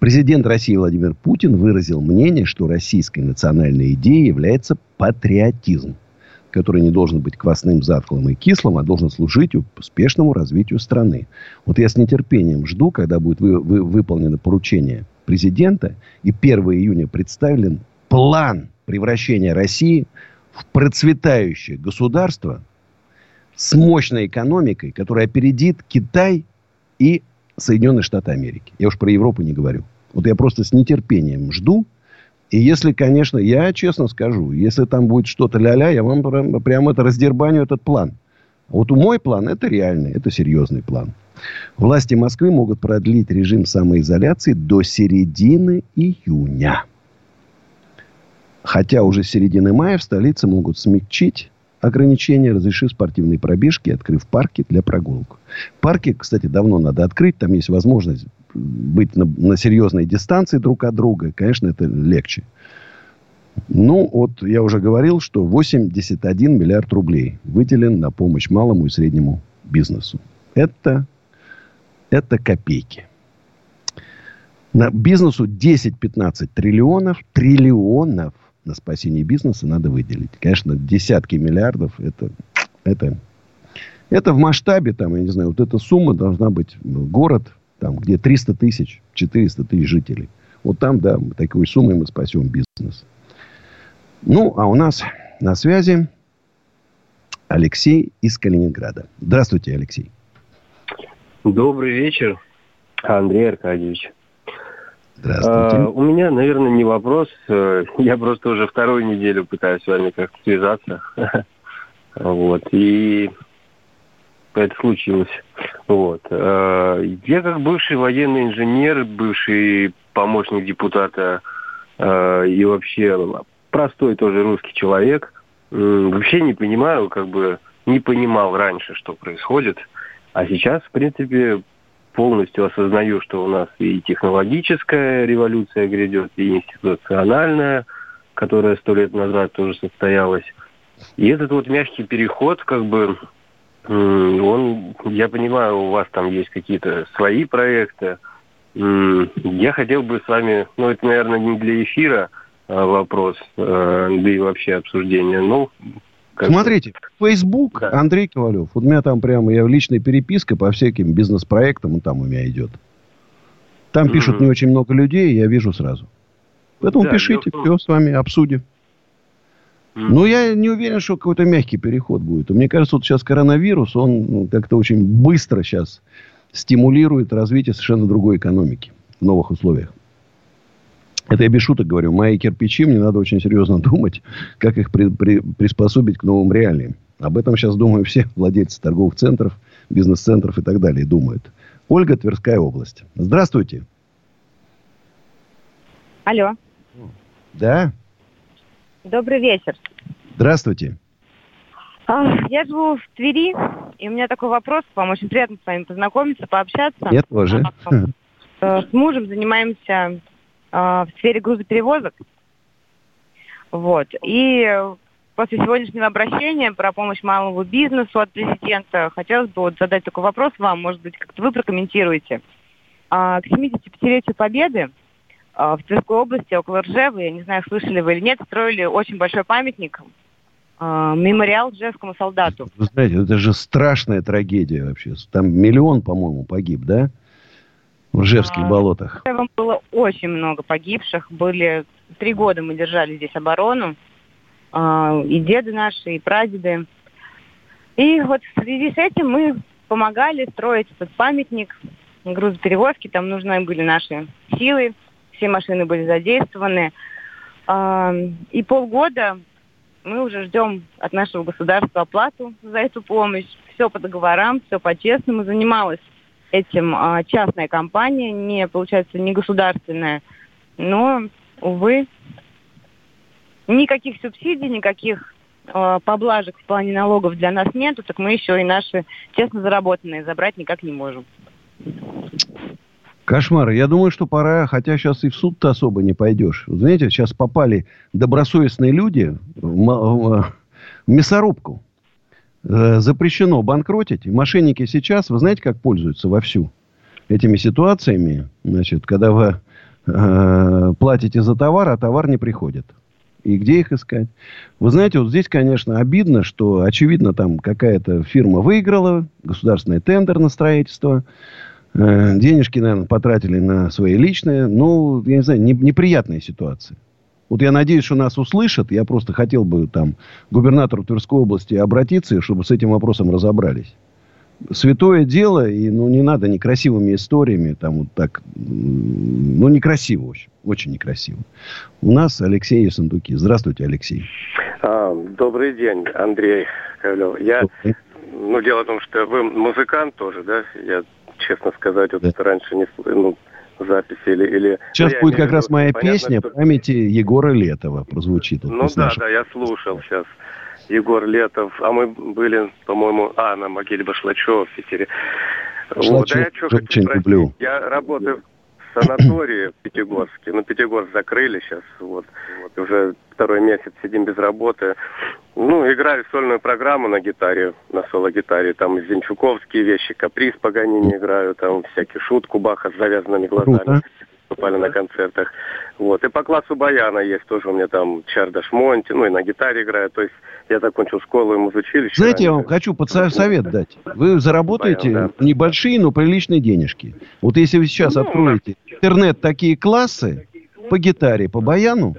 S1: Президент России Владимир Путин выразил мнение, что российской национальной идеей является патриотизм, который не должен быть квасным, затхлым и кислым, а должен служить успешному развитию страны. Вот я с нетерпением жду, когда будет вы, вы, выполнено поручение президента, и 1 июня представлен план превращения России в процветающее государство с мощной экономикой, которая опередит Китай и Соединенные Штаты Америки. Я уж про Европу не говорю. Вот я просто с нетерпением жду. И если, конечно, я честно скажу, если там будет что-то ля-ля, я вам прям, прям это раздербаню этот план. Вот мой план это реальный, это серьезный план. Власти Москвы могут продлить режим самоизоляции до середины июня. Хотя уже с середины мая в столице могут смягчить ограничения, разрешив спортивные пробежки, открыв парки для прогулок. Парки, кстати, давно надо открыть. Там есть возможность быть на, на серьезной дистанции друг от друга. Конечно, это легче. Ну, вот я уже говорил, что 81 миллиард рублей выделен на помощь малому и среднему бизнесу. Это, это копейки. На бизнесу 10-15 триллионов, триллионов на спасение бизнеса надо выделить. Конечно, десятки миллиардов это, это, это в масштабе, там, я не знаю, вот эта сумма должна быть город, там, где 300 тысяч, 400 тысяч жителей. Вот там, да, такой суммой мы спасем бизнес. Ну, а у нас на связи Алексей из Калининграда. Здравствуйте, Алексей.
S19: Добрый вечер, Андрей Аркадьевич.
S1: Здравствуйте.
S19: А, у меня, наверное, не вопрос. Э, Я просто уже вторую неделю пытаюсь с вами как-то связаться. Вот. И это случилось. Вот. А, Я как бывший военный инженер, бывший помощник депутата а, и вообще простой тоже русский человек, вообще не понимаю, как бы не понимал раньше, что происходит. А сейчас, в принципе, полностью осознаю, что у нас и технологическая революция грядет, и институциональная, которая сто лет назад тоже состоялась. И этот вот мягкий переход, как бы, он, я понимаю, у вас там есть какие-то свои проекты. Я хотел бы с вами, ну, это, наверное, не для эфира а, вопрос, э, да и вообще обсуждения. Ну, как
S1: Смотрите, Facebook, Андрей Ковалев. Вот у меня там прямо, я в личной переписке по всяким бизнес-проектам, он там у меня идет. Там пишут не очень много людей, я вижу сразу. Поэтому
S19: Да,
S1: пишите, все с вами обсудим. Но я не уверен, что какой-то мягкий переход будет. Мне кажется, вот сейчас коронавирус, он ну, как-то очень быстро сейчас стимулирует развитие совершенно другой экономики в новых условиях. Это я без шуток говорю. Мои кирпичи, мне надо очень серьезно думать, как их при- при- приспособить к новым реалиям. Об этом сейчас, думаю, все владельцы торговых центров, бизнес-центров и так далее думают. Ольга, Тверская область. Здравствуйте.
S20: Алло,
S1: Да?
S20: добрый вечер.
S1: Здравствуйте.
S20: А, Я живу в Твери, и у меня такой вопрос к вам. Очень приятно с вами познакомиться, пообщаться.
S1: Я тоже.
S20: Э, С мужем занимаемся в сфере грузоперевозок. Вот. И после сегодняшнего обращения про помощь малому бизнесу от президента хотелось бы вот задать такой вопрос вам, может быть, как-то вы прокомментируете. А, К 75-летию Победы а, в Тверской области, около Ржевы, я не знаю, слышали вы или нет, строили очень большой памятник, а, мемориал Ржевскому солдату.
S1: Вы знаете, это же страшная трагедия вообще. Там миллион, по-моему, погиб, да? В Ржевских
S20: А,
S1: болотах.
S20: Было очень много погибших. Были три года мы держали здесь оборону. А, И деды наши, и прадеды. И вот в связи с этим мы помогали строить этот памятник грузоперевозки. Там нужны были наши силы, все машины были задействованы. А, И полгода мы уже ждем от нашего государства оплату за эту помощь. Все по договорам, все по-честному. Занималась этим а, частная компания, не, получается, не государственная. Но, увы, никаких субсидий, никаких а, поблажек в плане налогов для нас нету, так мы еще и наши честно заработанные забрать никак не можем.
S1: Кошмар. Я думаю, что пора, хотя сейчас и в суд-то особо не пойдешь. Знаете, сейчас попали добросовестные люди в, м- в мясорубку. Э, Запрещено банкротить. Мошенники сейчас, вы знаете, как пользуются вовсю этими ситуациями? Значит, когда вы э, платите за товар, а товар не приходит. И где их искать? Вы знаете, вот здесь, конечно, обидно, что, очевидно, там какая-то фирма выиграла государственный тендер на строительство. Э, Денежки, наверное, потратили на свои личные. Ну, я не знаю, не- неприятная ситуация. Вот я надеюсь, что нас услышат. Я просто хотел бы там губернатору Тверской области обратиться, чтобы с этим вопросом разобрались. Святое дело, и ну, не надо некрасивыми историями, там вот так, ну, некрасиво, в общем, очень некрасиво. У нас Алексей Ессентуки. Здравствуйте, Алексей.
S15: А, добрый день, Андрей Ковлев. Я, ну, дело в том, что вы музыкант тоже, да? Я, честно сказать, вот раньше не ну, записи или... или
S1: Сейчас
S15: ну,
S1: будет как раз моя
S15: понятно,
S1: песня
S15: что-
S1: памяти Егора Летова прозвучит. вот
S15: Ну да,
S1: нашего-
S15: да, я слушал сейчас. Егор Летов, а мы были, по-моему, а, на могиле Башлачева в Питере. Вот,
S1: Шлачев
S15: да я что
S1: очень люблю.
S15: Я работаю в санатории в Пятигорске. Ну, Пятигорск закрыли сейчас, вот. вот. Уже второй месяц сидим без работы. Ну, играю сольную программу на гитаре, на соло-гитаре. Там зинчуковские вещи, каприз Паганини играю, там всякие шутку Баха с завязанными глазами.
S1: Круто.
S15: Выступали на концертах. Вот. И по классу баяна есть тоже у меня там Чардаш Монти, ну и на гитаре играю. То есть я закончил школу и музучилище.
S1: Знаете, я вам хочу подса- совет дать. Вы заработаете
S15: Баян,
S1: небольшие, но приличные денежки. Вот если вы сейчас
S15: Ну,
S1: откроете интернет такие классы по гитаре, по баяну,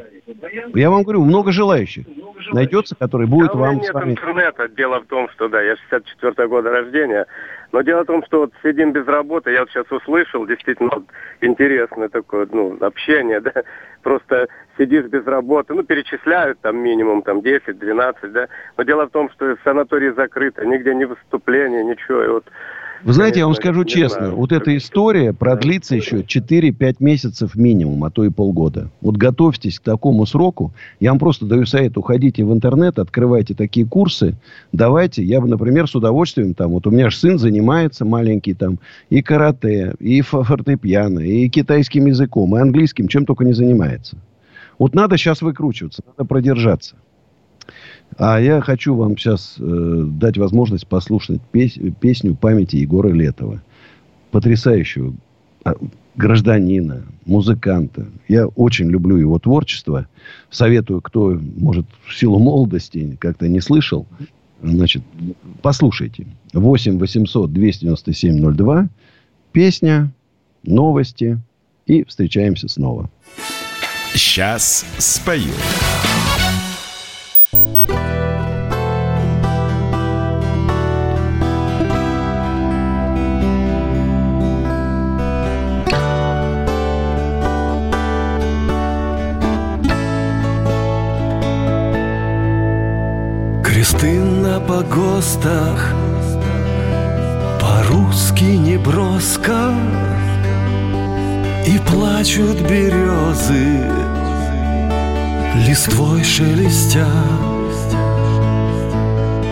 S1: я вам говорю, много желающих найдется, который будет
S15: Да,
S1: вам с
S15: нет
S1: вами...
S15: интернета. Дело в том, что да, я 64 года рождения. Но дело в том, что вот сидим без работы, я вот сейчас услышал, действительно интересное такое, ну, общение, да, просто сидишь без работы, ну, перечисляют там минимум там 10-12, да, но дело в том, что санатории закрыты, нигде ни выступления, ничего, и вот
S1: Вы знаете, я вам скажу честно,
S15: знаю.
S1: вот эта история продлится еще 4-5 месяцев минимум, а то и полгода. Вот готовьтесь к такому сроку. Я вам просто даю совет, уходите в интернет, открывайте такие курсы, давайте. Я бы, например, с удовольствием, там, вот у меня же сын занимается маленький, там, и карате, и фо- фортепиано, и китайским языком, и английским, чем только не занимается. Вот надо сейчас выкручиваться, надо продержаться. А я хочу вам сейчас э, дать возможность послушать пес- песню памяти Егора Летова. Потрясающего а, гражданина, музыканта. Я очень люблю его творчество. Советую, кто, может, в силу молодости как-то не слышал, значит, послушайте. 8 800 297 02. Песня, новости. И встречаемся снова.
S6: Сейчас спою.
S10: На погостах По-русски неброско И плачут березы Листвой шелестя.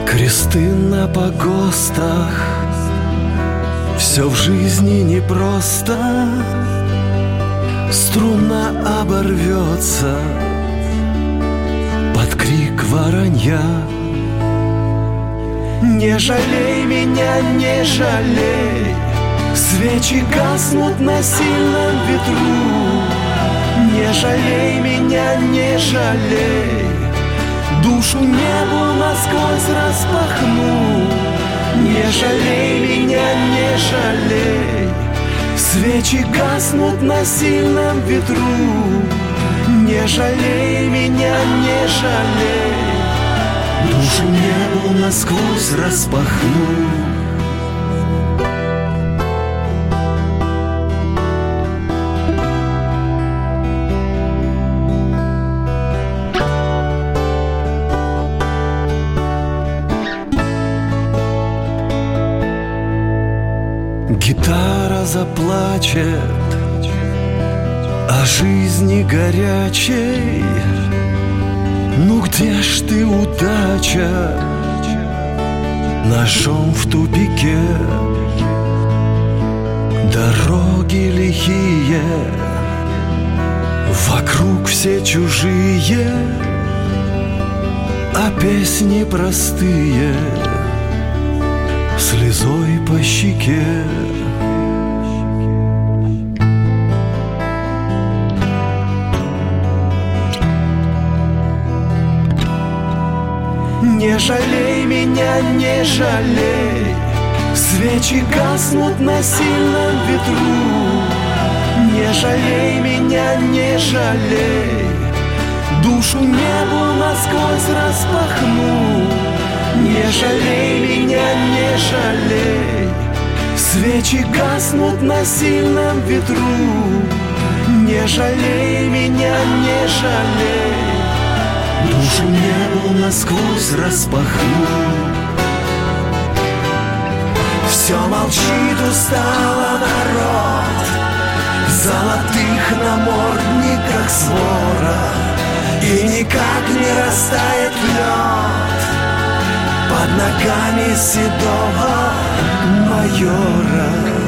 S10: Кресты на погостах Все в жизни непросто. Струна оборвется Под крик воронья не жалей меня, не жалей. Свечи гаснут на сильном ветру. Не жалей меня, не жалей. Душу небу насквозь распахну. Не жалей меня, не жалей. Свечи гаснут на сильном ветру. Не жалей меня, не жалей Душу небо насквозь распахнул. Гитара заплачет а о жизни горячей. Где ж ты, удача, ножом в тупике? Дороги лихие, вокруг все чужие, а песни простые слезой по щеке. Не жалей меня, не жалей. Свечи гаснут на сильном ветру. Не жалей меня, не жалей. Душу небу насквозь распахну. Не жалей меня, не жалей. Свечи гаснут на сильном ветру. Не жалей меня, не жалей Душу небу насквозь распахну. Все молчит устало народ. В золотых намордниках свора. И никак не растает лед. Под ногами седого майора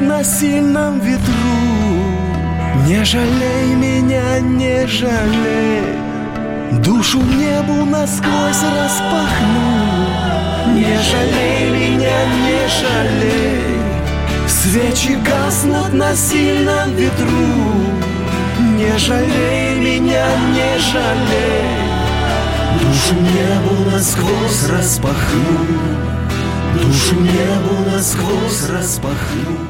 S10: на сильном ветру. Не жалей меня, не жалей. Душу небу насквозь распахну. Не жалей меня, не жалей. Свечи гаснут на сильном ветру. Не жалей меня, не жалей. Душу небу насквозь распахну. Душу небу насквозь распахну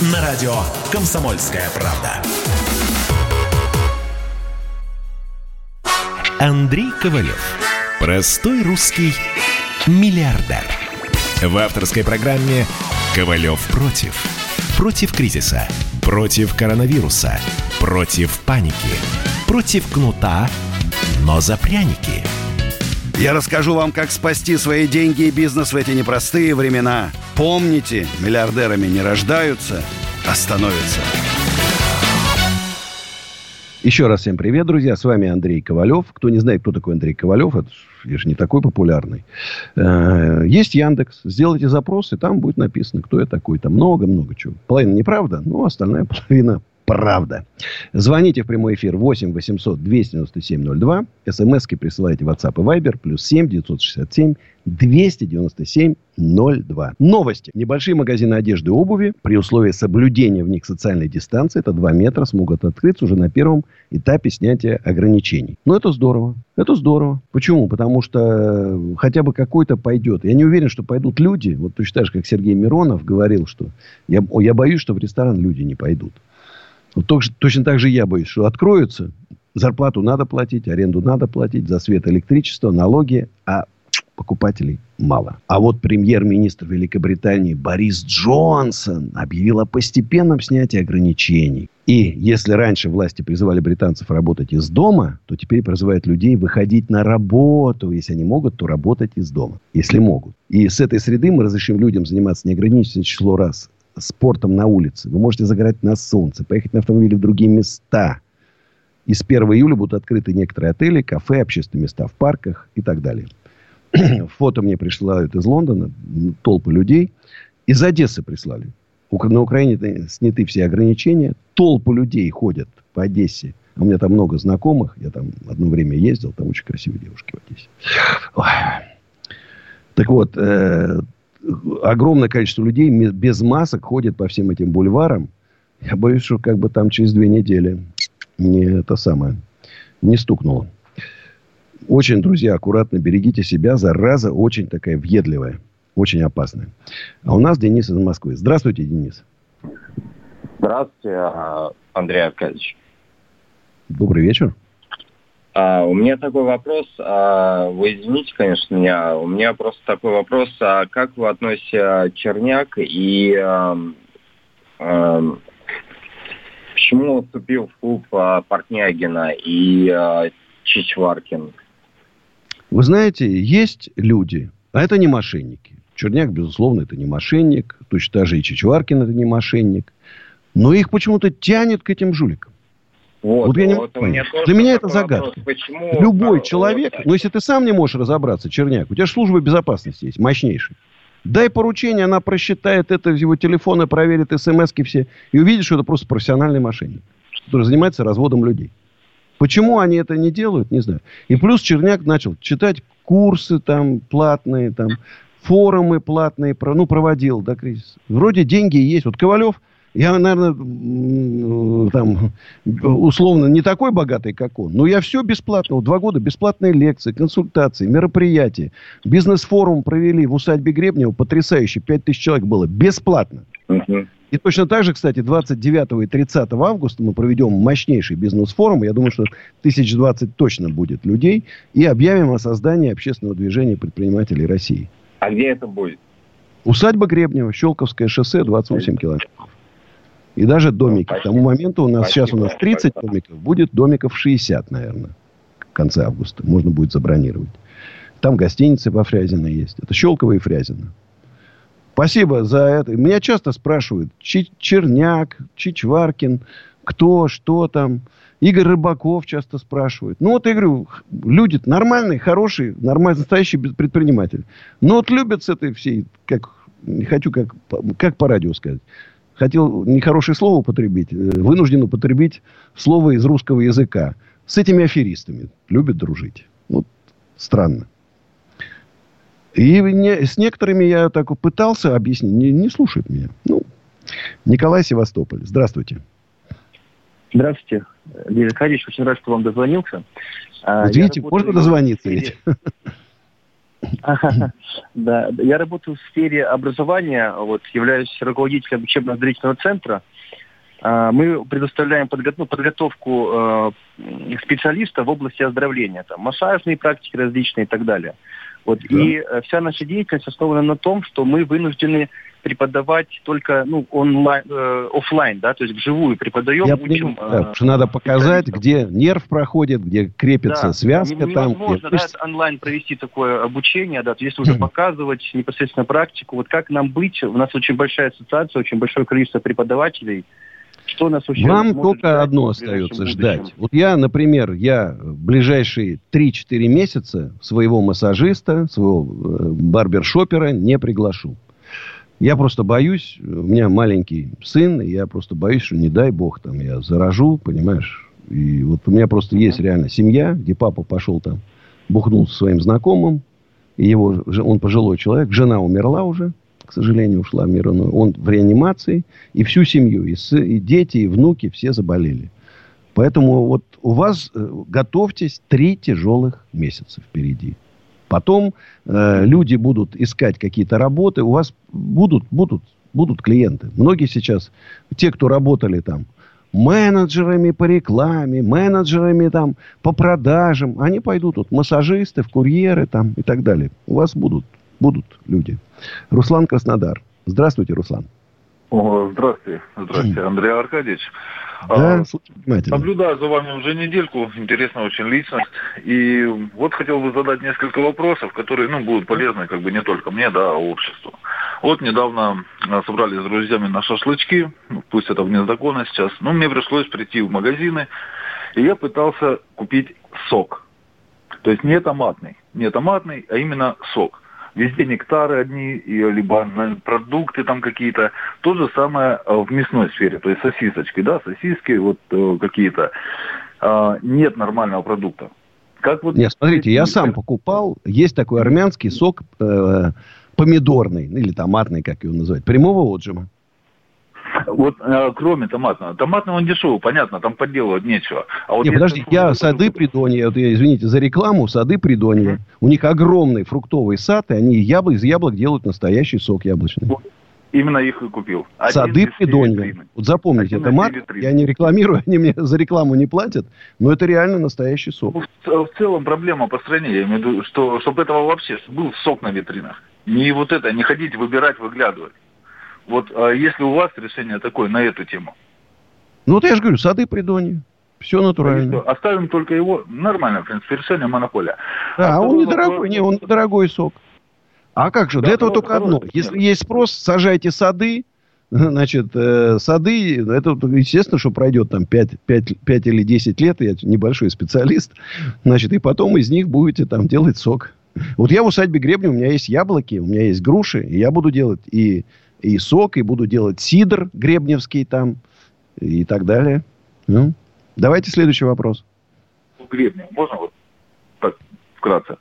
S6: на радио «Комсомольская правда». Андрей Ковалев. Простой русский миллиардер. В авторской программе «Ковалев против». Против кризиса, против коронавируса, против паники, против кнута, но за пряники.
S8: Я расскажу вам, как спасти свои деньги и бизнес в эти непростые времена. Помните, миллиардерами не рождаются, а становятся.
S1: Еще раз всем привет, друзья. С вами Андрей Ковалев. Кто не знает, кто такой Андрей Ковалев, это я же не такой популярный. Э, Есть Яндекс. Сделайте запрос, и там будет написано, кто я такой. Там много-много чего. Половина неправда, но остальная половина правда. Звоните в прямой эфир 8 800 297 02. СМСки присылайте в WhatsApp и Viber. Плюс 7 967 297 02. Новости. Небольшие магазины одежды и обуви при условии соблюдения в них социальной дистанции, это 2 метра, смогут открыться уже на первом этапе снятия ограничений. Ну, это здорово. Это здорово. Почему? Потому что хотя бы какой-то пойдет. Я не уверен, что пойдут люди. Вот так же, как Сергей Миронов говорил, что я, я боюсь, что в ресторан люди не пойдут. Вот точно, точно так же я боюсь, что откроются, зарплату надо платить, аренду надо платить, за свет, электричество, налоги, а покупателей мало. А вот премьер-министр Великобритании Борис Джонсон объявил о постепенном снятии ограничений. И если раньше власти призывали британцев работать из дома, то теперь призывают людей выходить на работу. Если они могут, то работать из дома. Если могут. И с этой среды мы разрешим людям заниматься неограниченное число раз спортом на улице. Вы можете загорать на солнце, поехать на автомобиле в другие места. И с 1 июля будут открыты некоторые отели, кафе, общественные места в парках и так далее. Фото мне присылают из Лондона, толпы людей. Из Одессы прислали. На Украине сняты все ограничения. Толпы людей ходят по Одессе. У меня там много знакомых. Я там одно время ездил. Там очень красивые девушки в Одессе. Ой. Так вот, э, огромное количество людей без масок ходит по всем этим бульварам. Я боюсь, что как бы там через две недели не это самое, не стукнуло. Очень, друзья, аккуратно берегите себя. Зараза очень такая въедливая. Очень опасная. А у нас Денис из Москвы. Здравствуйте, Денис.
S21: Здравствуйте, а, Андрей Аркадьевич.
S1: Добрый вечер.
S21: А, у меня такой вопрос. А, вы извините, конечно, меня. У меня просто такой вопрос. А как вы относитесь а, Черняк и а, а, почему вступил в клуб а, Портнягина и а, Чичваркин?
S1: Вы знаете, есть люди, а это не мошенники. Черняк, безусловно, это не мошенник. Точно так же и Чичваркин это не мошенник. Но их почему-то тянет к этим жуликам.
S21: Вот,
S1: Вот я не
S21: вот
S1: Для меня это загадка.
S21: вопрос. Почему
S1: Любой человек,
S21: вот,
S1: но если ты сам не можешь разобраться, Черняк, у тебя же служба безопасности есть, мощнейшая. Дай поручение, она просчитает это из его телефона, проверит смс все, и увидит, что это просто профессиональный мошенник, который занимается разводом людей. Почему они это не делают, не знаю. И плюс Черняк начал читать курсы там платные, там форумы платные, ну, проводил, да, кризис. Вроде деньги есть. Вот Ковалев, я, наверное, м, там, условно, не такой богатый, как он, но я все бесплатно. Два года бесплатные лекции, консультации, мероприятия. Бизнес-форум провели в усадьбе Гребнева, потрясающе, 5 тысяч человек было, бесплатно. И точно так же, кстати, 29 и 30 августа мы проведем мощнейший бизнес-форум. Я думаю, что 1020 точно будет людей. И объявим о создании общественного движения предпринимателей России.
S21: А где это будет?
S1: Усадьба Гребнева, Щелковское шоссе, 28 километров. И даже домики. К тому моменту у нас сейчас у нас 30 домиков, будет домиков 60, наверное, в конце августа. Можно будет забронировать. Там гостиницы во Фрязино есть. Это Щелково и Фрязино. Спасибо за это. Меня часто спрашивают, Черняк, Чичваркин, кто, что там. Игорь Рыбаков часто спрашивает. Ну, вот я говорю, люди нормальные, хорошие, нормальный, настоящий бед- предприниматель. Но вот любят с этой всей, как, не хочу как, как по радио сказать. Хотел нехорошее слово употребить, э, вынужден употребить слово из русского языка. С этими аферистами любят дружить. Вот странно. И не- с некоторыми я так пытался объяснить, не, не слушают меня. Ну, Николай Севастополь. Здравствуйте.
S22: Здравствуйте, Юрий Аркадьевич. Очень рад, что вам дозвонился. А,
S1: Вот
S22: я
S1: видите,
S22: работаю
S1: можно дозвониться ведь.
S22: Да, я работаю в сфере образования, вот, являюсь руководителем учебно-оздоровительного центра. А, Мы предоставляем подго- ну, подготовку э, специалистов в области оздоровления, там, массажные практики различные и так далее. Вот, И э, вся наша деятельность основана на том, что мы вынуждены преподавать только ну, онлайн, э, офлайн, да, то есть вживую преподаем,
S1: Я
S22: учим.
S1: понимаю, да,
S22: э,
S1: потому что надо показать, где нерв проходит, где крепится
S22: да,
S1: связка
S22: не-
S1: там.
S22: невозможно
S1: где
S22: да, онлайн провести такое обучение, да, то есть уже показывать непосредственно практику, вот как нам быть, у нас очень большая ассоциация, очень большое количество преподавателей, что нас вообще
S1: Вам только одно остается
S22: будущем?
S1: ждать. Вот я, например, я в ближайшие 3-4 месяца своего массажиста, своего э, барбершопера не приглашу. Я просто боюсь, у меня маленький сын, и я просто боюсь, что не дай бог там я заражу, понимаешь. И вот у меня просто есть реально семья, где папа пошел там, бухнул со своим знакомым, и его, он пожилой человек, жена умерла уже, к сожалению, ушла в мир иной. Он в реанимации, и всю семью, и, сы- и дети, и внуки все заболели. Поэтому вот у вас э, готовьтесь три тяжелых месяца впереди. Потом э, люди будут искать какие-то работы, у вас будут, будут, будут клиенты. Многие сейчас, те, кто работали там менеджерами по рекламе, менеджерами там по продажам, они пойдут вот массажисты, в курьеры там и так далее. У вас будут, будут люди. Руслан Краснодар. Здравствуйте, Руслан.
S23: О, здравствуйте, здравствуйте, Андрей Аркадьевич.
S1: Да,
S23: А. Наблюдаю за вами уже недельку, интересная очень личность. И вот хотел бы задать несколько вопросов, которые ну, будут полезны как бы не только мне, да, а обществу. Вот недавно а, собрались с друзьями на шашлычки, ну, пусть это вне закона сейчас, но мне пришлось прийти в магазины И я пытался купить сок. То есть не томатный. Не томатный, а именно сок. Везде нектары одни, и, либо продукты там какие-то. То же самое э, в мясной сфере. То есть сосисочки, да, сосиски вот э, какие-то. А, нет нормального продукта. Как вот
S1: Нет, смотрите, я сам покупал. Есть такой армянский сок э, помидорный, или томатный, как его называют, прямого отжима.
S23: Вот э, кроме томатного. Томатный он дешевый, понятно, там подделывать нечего. А вот
S1: Не, подожди, я сады Придонья, вот я, извините за рекламу, сады Придонья. У них огромный фруктовый сад, и они ябл- из яблок делают настоящий сок яблочный.
S23: именно их и купил. Один
S1: Сады Придонья. Вот запомните,
S23: Один
S1: это марка, я не рекламирую, они мне за рекламу не платят, но это реально настоящий сок.
S23: В, в целом проблема по стране, я имею в виду, что чтобы этого вообще был сок на витринах. Не вот это, не ходить, выбирать, выглядывать. Вот а если у вас решение такое на эту тему,
S1: Ну вот я же говорю, сады Придонья. Все натурально.
S23: то оставим только его, нормально, в принципе, решение монополия.
S1: Да, а он недорогой,
S23: вопрос-
S1: не, он недорогой сок. А как же?
S23: Да,
S1: Для этого
S23: ну,
S1: только
S23: хороший,
S1: одно.
S23: нет.
S1: Если есть спрос, сажайте сады. Значит, э, сады, это естественно, что пройдет там 5, 5, 5 или 10 лет, я небольшой специалист, значит, и потом из них будете там делать сок. Вот я в усадьбе Гребня, у меня есть яблоки, у меня есть груши, и я буду делать и, и сок, и буду делать сидр гребневский там, и так далее. Ну, давайте следующий вопрос.
S23: гребня. Можно вот так вкратце?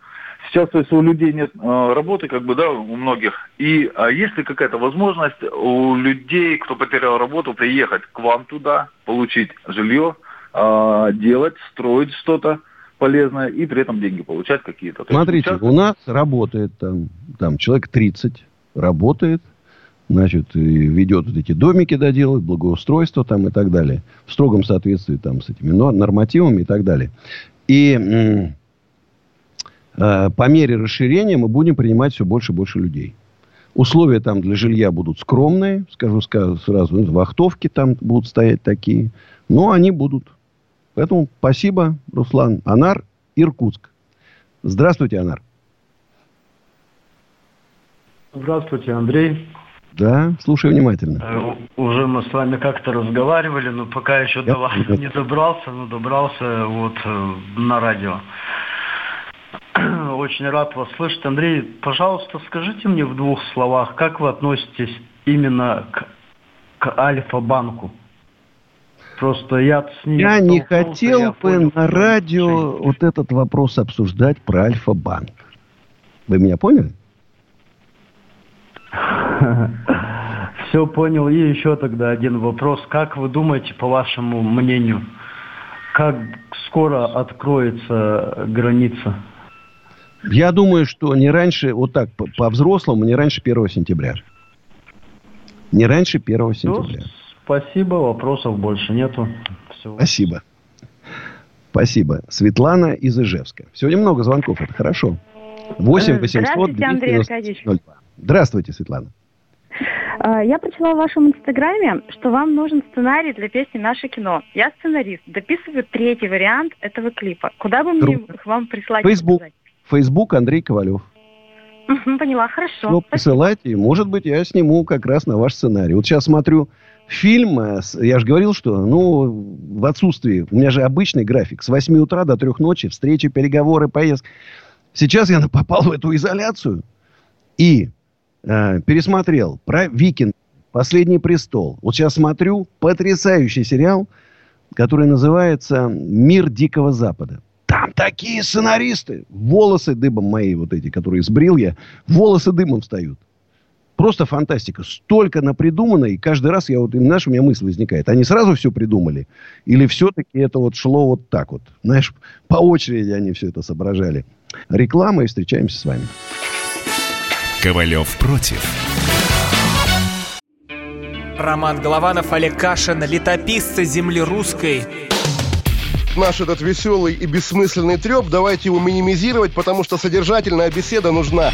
S23: Сейчас, есть, у людей нет э, работы, как бы, да, у многих. И а есть ли какая-то возможность у людей, кто потерял работу, приехать к вам туда, получить жилье, э, делать, строить что-то полезное и при этом деньги получать какие-то? То есть
S1: Смотрите,
S23: участвовать-
S1: у нас работает там, там человек 30 работает, значит, ведет вот эти домики доделывает, благоустройство там и так далее. В строгом соответствии там с этими но- нормативами и так далее. И э, по мере расширения мы будем принимать все больше и больше людей. Условия там для жилья будут скромные, скажу ска- сразу. Вахтовки там будут стоять такие. Но они будут. Поэтому спасибо, Руслан. Анар, Иркутск. Здравствуйте, Анар.
S24: Здравствуйте, Андрей.
S1: Да, слушаю внимательно.
S24: Э, Уже мы с вами как-то разговаривали, но пока еще до вас
S1: понял.
S24: не добрался, но добрался вот э, на радио. Очень рад вас слышать. Андрей, пожалуйста, скажите мне в двух словах, как вы относитесь именно к, к Альфа-банку? Просто я с ним
S1: Я не хотел
S24: я
S1: бы на радио вот этот вопрос обсуждать про Альфа-банк. Вы меня поняли?
S24: Все понял. И еще тогда один вопрос. Как вы думаете, по вашему мнению, как скоро откроется граница?
S1: Я думаю, что не раньше, вот так, по- по-взрослому, не раньше 1 сентября. Не раньше 1
S24: Ну,
S1: сентября.
S24: спасибо, вопросов больше нету. Всё.
S1: Спасибо. Спасибо. Светлана из Ижевска. Сегодня много звонков, это хорошо. 8
S25: Э,
S1: 800
S25: здравствуйте, Андрей
S1: 290
S25: Аркадьевич.
S1: 02. Здравствуйте, Светлана.
S25: А, Я прочла в вашем инстаграме, что вам нужен сценарий для песни «Наше кино». Я сценарист, дописываю третий вариант этого клипа. Куда бы мне их вам прислать?
S1: Фейсбук. Фейсбук Андрей Ковалев.
S25: Поняла, хорошо.
S1: Все, посылайте. и, Может быть, я сниму как раз на ваш сценарий. Вот сейчас смотрю фильм. э, Я же говорил, что ну, в отсутствии... У меня же обычный график. С 8 утра до 3 ночи. Встречи, переговоры, поездки. Сейчас я попал в эту изоляцию. И э, пересмотрел про Викинг. Последний престол. Вот сейчас смотрю потрясающий сериал, который называется «Мир Дикого Запада». Там такие сценаристы. Волосы дыбом мои вот эти, которые сбрил я, волосы дымом встают. Просто фантастика. Столько напридумано, и каждый раз я вот, знаешь, у меня мысль возникает. Они сразу все придумали? Или все-таки это вот шло вот так вот? Знаешь, по очереди они все это соображали. Реклама, и встречаемся с вами.
S6: Ковалев против.
S26: Роман Голованов, Олег Кашин, летописцы земли русской.
S27: Наш этот веселый и бессмысленный треп, давайте его минимизировать, потому что содержательная беседа нужна.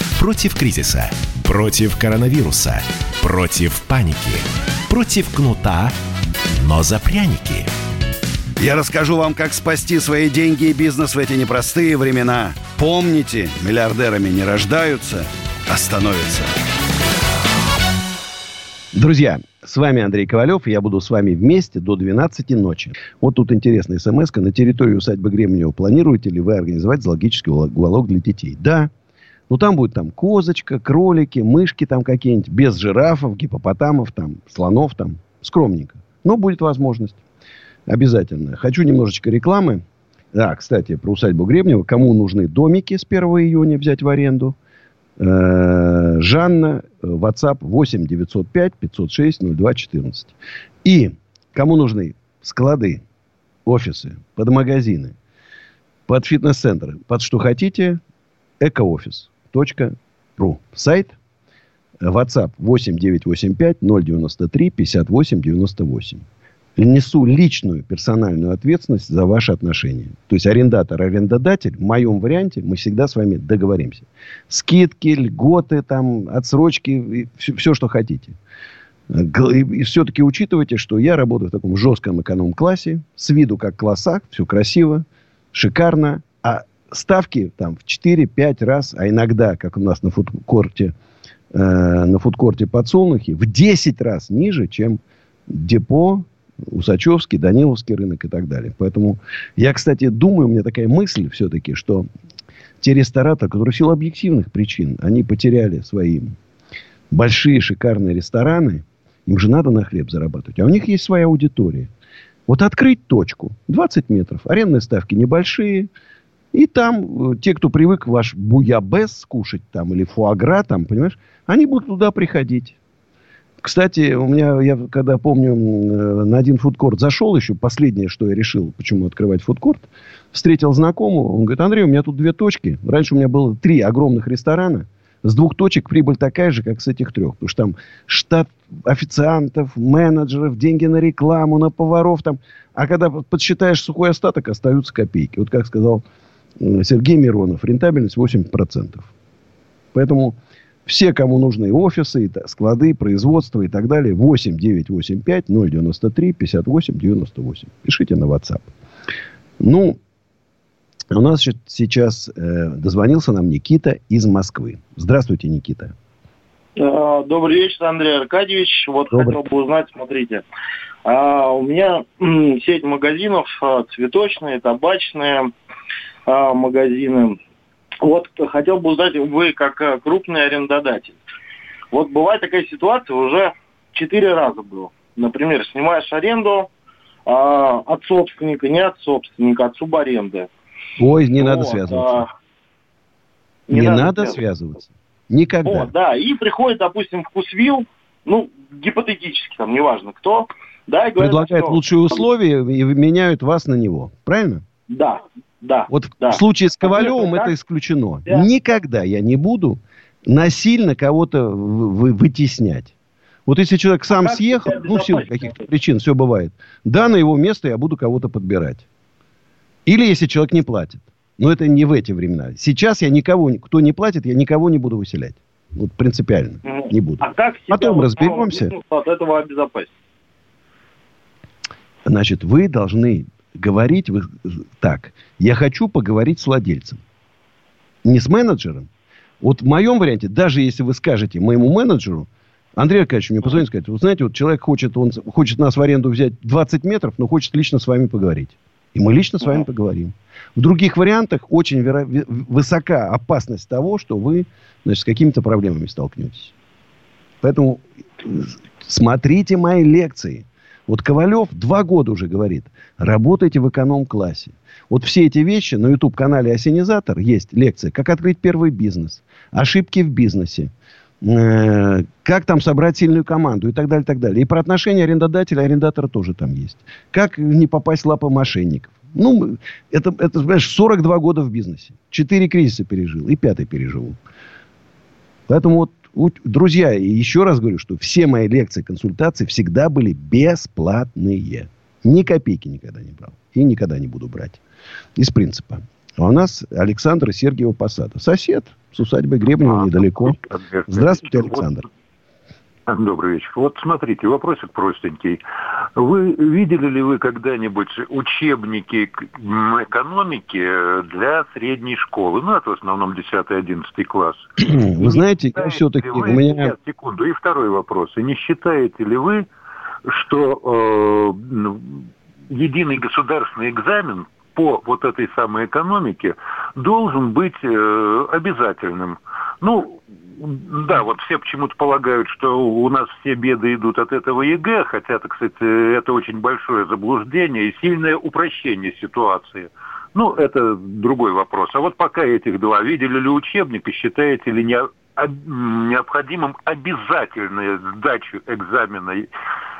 S6: Против кризиса. Против коронавируса. Против паники. Против кнута, но за пряники.
S8: Я расскажу вам, как спасти свои деньги и бизнес в эти непростые времена. Помните, миллиардерами не рождаются, а становятся.
S1: Друзья, с вами Андрей Ковалев, и я буду с вами вместе до 12 ночи. Вот тут интересная смс -ка. На территории усадьбы Гремнева планируете ли вы организовать зоологический уголок для детей? Да. Ну, там будет там козочка, кролики, мышки там какие-нибудь, без жирафов, гипопотамов, там, слонов там. Скромненько. Но будет возможность. Обязательно. Хочу немножечко рекламы. Да, кстати, про усадьбу Гребнева. Кому нужны домики с 1 июня взять в аренду? Э, Жанна, WhatsApp 8 905 506 02 14. И кому нужны склады, офисы, под магазины, под фитнес-центры, под что хотите, экоофис.ру. Сайт WhatsApp 8 985 093 58 98. Несу личную персональную ответственность за ваши отношения. То есть арендатор, арендодатель, в моем варианте мы всегда с вами договоримся. Скидки, льготы, там, отсрочки, все, все что хотите. И, все-таки учитывайте, что я работаю в таком жестком эконом-классе, с виду как классак, все красиво, шикарно, ставки там в 4-5 раз, а иногда, как у нас на фудкорте, э, на фудкорте подсолнухи, в 10 раз ниже, чем депо, Усачевский, Даниловский рынок и так далее. Поэтому я, кстати, думаю, у меня такая мысль все-таки, что те рестораторы, которые в силу объективных причин, они потеряли свои большие шикарные рестораны, им же надо на хлеб зарабатывать. А у них есть своя аудитория. Вот открыть точку, 20 метров, арендные ставки небольшие, и там э, те, кто привык ваш буябес кушать там, или фуагра там, понимаешь, они будут туда приходить. Кстати, у меня, я когда помню, э, на один фудкорт зашел еще, последнее, что я решил, почему открывать фудкорт, встретил знакомого, он говорит, Андрей, у меня тут две точки. Раньше у меня было три огромных ресторана. С двух точек прибыль такая же, как с этих трех. Потому что там штат официантов, менеджеров, деньги на рекламу, на поваров. Там. А когда подсчитаешь сухой остаток, остаются копейки. Вот как сказал Сергей Миронов, рентабельность 8%. Поэтому все, кому нужны офисы, склады, производства и так далее, 8 985 093 58 98. Пишите на WhatsApp. Ну, у нас сейчас э, дозвонился нам Никита из Москвы. Здравствуйте, Никита.
S28: А, Добрый вечер, Андрей Аркадьевич. Вот
S1: Добрый.
S28: хотел бы узнать, смотрите, а, у меня сеть магазинов а, цветочные, табачные магазины. Вот хотел бы узнать, вы как а, крупный арендодатель. Вот бывает такая ситуация уже четыре раза было. Например, снимаешь аренду а, от собственника, не от собственника, от субаренды.
S1: Ой, не надо
S28: Вот,
S1: связываться.
S28: а,
S1: не
S28: не надо
S1: надо
S28: связываться.
S1: связываться. Никогда.
S28: Вот, да, и приходит, допустим, вкусвилл, ну, гипотетически, там, неважно кто, да, и говорит,
S1: Предлагает
S28: что-
S1: лучшие условия и меняют вас на него. Правильно?
S28: Да, да.
S1: Вот
S28: да.
S1: в случае с Ковалевым это исключено.
S28: Да.
S1: Никогда я не буду насильно кого-то вы- вы- вытеснять. Вот если человек сам
S28: как
S1: съехал, ну, в силу каких-то причин, все бывает, да, на его место я буду кого-то подбирать. Или если человек не платит. Но это не в эти времена. Сейчас я никого, кто не платит, я никого не буду выселять. Вот принципиально.
S28: Мгм.
S1: Не буду.
S28: А как себя
S1: Потом
S28: вот
S1: разберемся.
S28: бизнеса от этого обезопасить?
S1: Значит, вы должны говорить вы, так. Я хочу поговорить с владельцем. Не с менеджером. Вот в моем варианте, даже если вы скажете моему менеджеру, Андрей Аркадьевич мне позвонит и скажет, вы знаете, вот человек хочет, он хочет нас в аренду взять 20 метров, но хочет лично с вами поговорить. И мы лично с вами поговорим. В других вариантах очень веро- высока опасность того, что вы значит, с какими-то проблемами столкнетесь. Поэтому э, смотрите мои лекции. Вот Ковалев два года уже говорит, работайте в эконом-классе. Вот все эти вещи на YouTube-канале «Осенизатор» есть лекция, как открыть первый бизнес, ошибки в бизнесе, э, как там собрать сильную команду и так далее, и так далее. И про отношения арендодателя и арендатора тоже там есть. Как не попасть в лапы мошенников. Ну, это, это, знаешь, 42 года в бизнесе. Четыре кризиса пережил и пятый переживу. Поэтому вот, друзья, еще раз говорю, что все мои лекции, консультации всегда были бесплатные. Ни копейки никогда не брал. И никогда не буду брать. Из принципа. А у нас Александр Сергиева Посада. Сосед с усадьбой Гребнева недалеко. Здравствуйте, Александр.
S23: Добрый вечер. Вот смотрите, вопросик простенький. Вы видели ли вы когда-нибудь учебники экономики для средней школы? Ну, это в основном 10-11 класс.
S1: Вы знаете, я все-таки... У меня...
S23: Сейчас, секунду. И второй вопрос. И не считаете ли вы, что э, единый государственный экзамен по вот этой самой экономике должен быть э, обязательным? Ну, да, вот все почему-то полагают, что у нас все беды идут от этого ЕГЭ, хотя, так сказать, это очень большое заблуждение и сильное упрощение ситуации. Ну, это другой вопрос. А вот пока этих два, видели ли учебник и считаете ли не, об- необходимым обязательную сдачу экзамена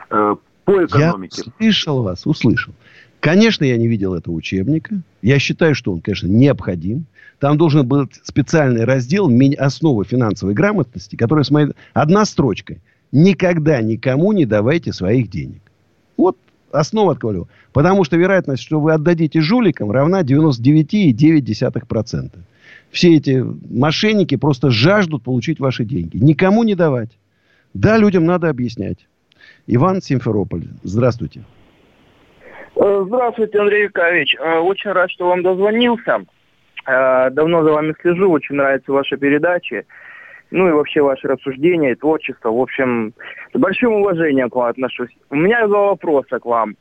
S23: э, по экономике?
S1: Я услышал вас, услышал. Конечно, я не видел этого учебника. Я считаю, что он, конечно, необходим. Там должен быть специальный раздел «Основы финансовой грамотности», который смотрит... Одна строчка. Никогда никому не давайте своих денег. Вот основа отковлю. Потому что вероятность, что вы отдадите жуликам, равна 99,9%. Все эти мошенники просто жаждут получить ваши деньги. Никому не давать. Да, людям надо объяснять. Иван Симферополь. Здравствуйте.
S29: Э, Здравствуйте, Андрей Яковлевич. Э, Очень рад, что вам дозвонился. Э, Давно за вами слежу, очень нравятся ваши передачи. Ну и вообще ваши рассуждения творчество. В общем, с большим уважением к вам отношусь. У меня два вопроса к вам.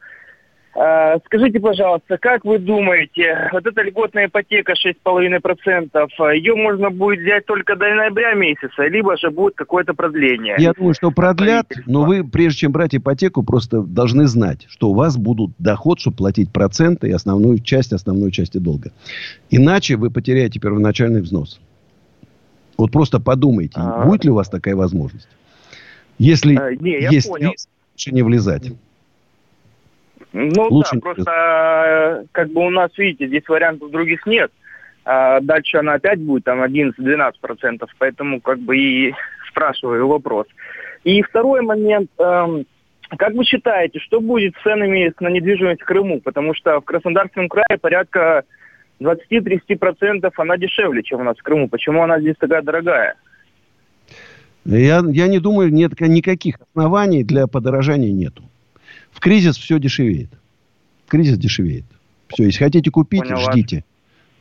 S29: Э, Скажите, пожалуйста, как вы думаете, вот эта льготная ипотека 6,5%, ее можно будет взять только до ноября месяца, либо же будет какое-то продление?
S1: Я думаю, что продлят, но вы, прежде чем брать ипотеку, просто должны знать, что у вас будут доход, чтобы платить проценты и основную часть основной части долга. Иначе вы потеряете первоначальный взнос. Вот просто подумайте,
S29: А.
S1: будет ли у вас такая возможность. Если
S29: Э, не,
S1: есть
S29: понял.
S1: риск, лучше не влезать.
S29: Ну
S1: Лучше
S29: да, просто э, как бы у нас, видите, здесь вариантов других нет. А дальше она опять будет там 11-12 процентов, поэтому как бы и спрашиваю вопрос. И второй момент. эм, как вы считаете, что будет с ценами на недвижимость в Крыму? Потому что в Краснодарском крае порядка 20-30 процентов она дешевле, чем у нас в Крыму. Почему она здесь такая дорогая?
S1: Я, я не думаю, нет никаких оснований для подорожания нету. В кризис все дешевеет. В кризис дешевеет. Все, если хотите купить,
S29: Понял вас.
S1: ждите.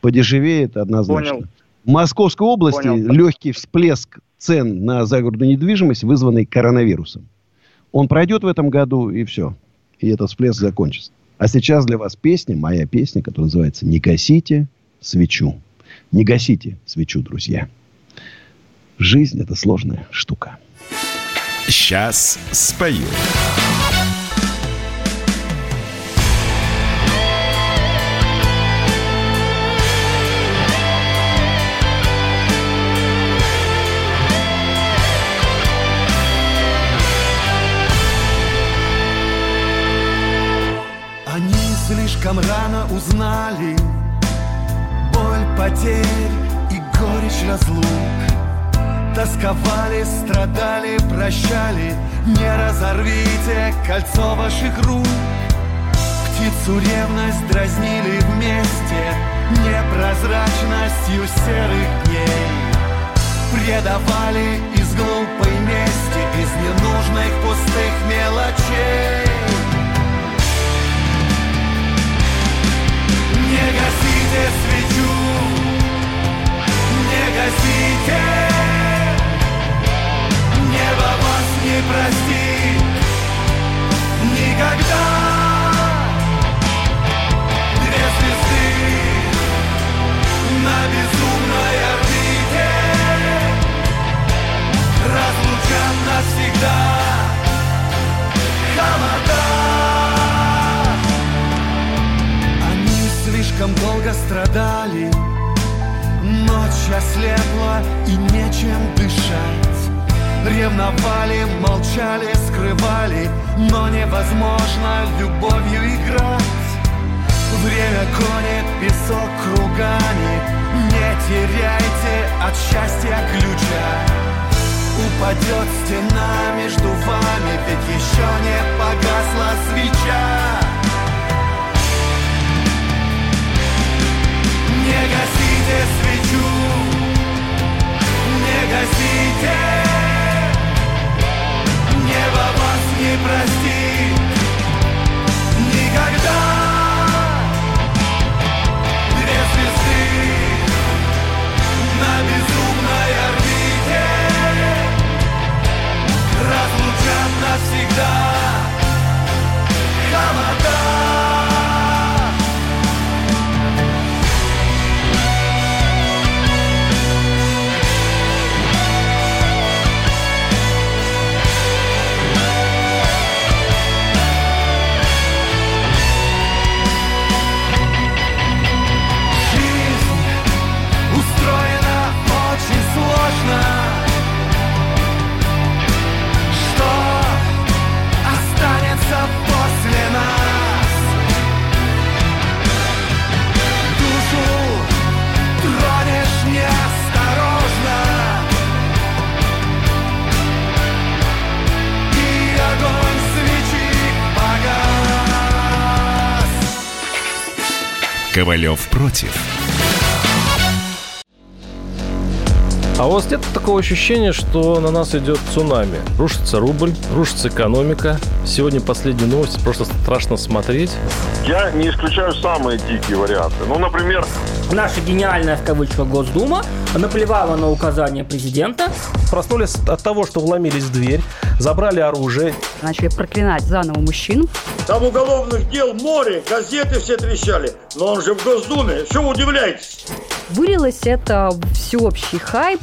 S1: Подешевеет однозначно.
S29: Понял.
S1: В Московской области
S29: Понял.
S1: легкий всплеск цен на загородную недвижимость, вызванный коронавирусом. Он пройдет в этом году, и все. И этот всплеск закончится. А сейчас для вас песня, моя песня, которая называется «Не гасите свечу». Не гасите свечу, друзья. Жизнь – это сложная штука.
S6: Сейчас спою.
S10: Слишком рано узнали. Боль потерь и горечь разлук. Тосковали, страдали, прощали. Не разорвите кольцо ваших рук. Птицу ревность дразнили вместе. Непрозрачностью серых дней. Предавали из глупой мести Из ненужных пустых мелочей Не страдали Ночь ослепла и нечем дышать. Ревновали, молчали, скрывали Но невозможно любовью играть. Время гонит песок кругами. Не теряйте от счастья ключа. Упадет стена между вами Ведь еще не погасла свеча гасите свечу. Не гасите. Небо вас не простит. Никогда. Две звезды На безумной орбите Разлучат навсегда. Холода
S6: Ковалев против.
S30: А у вас нет такого ощущения, что на нас идет цунами? Рушится рубль, рушится экономика. Сегодня последние новости, просто страшно смотреть.
S31: Я не исключаю самые дикие варианты. Ну, например...
S32: Наша гениальная, в кавычках, Госдума наплевала на указания президента.
S30: Проснулись от того, что вломились в дверь, забрали оружие.
S33: Начали проклинать заново мужчин.
S34: Там уголовных дел море, газеты все трещали. Но он же в Госдуме, что вы удивляетесь?
S33: Вылилось это всеобщий хайп.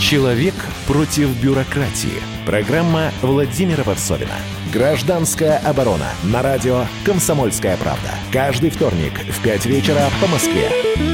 S6: Человек против бюрократии. Программа Владимира Варсовина. Гражданская оборона. На радио «Комсомольская правда». Каждый вторник в 5 вечера по Москве.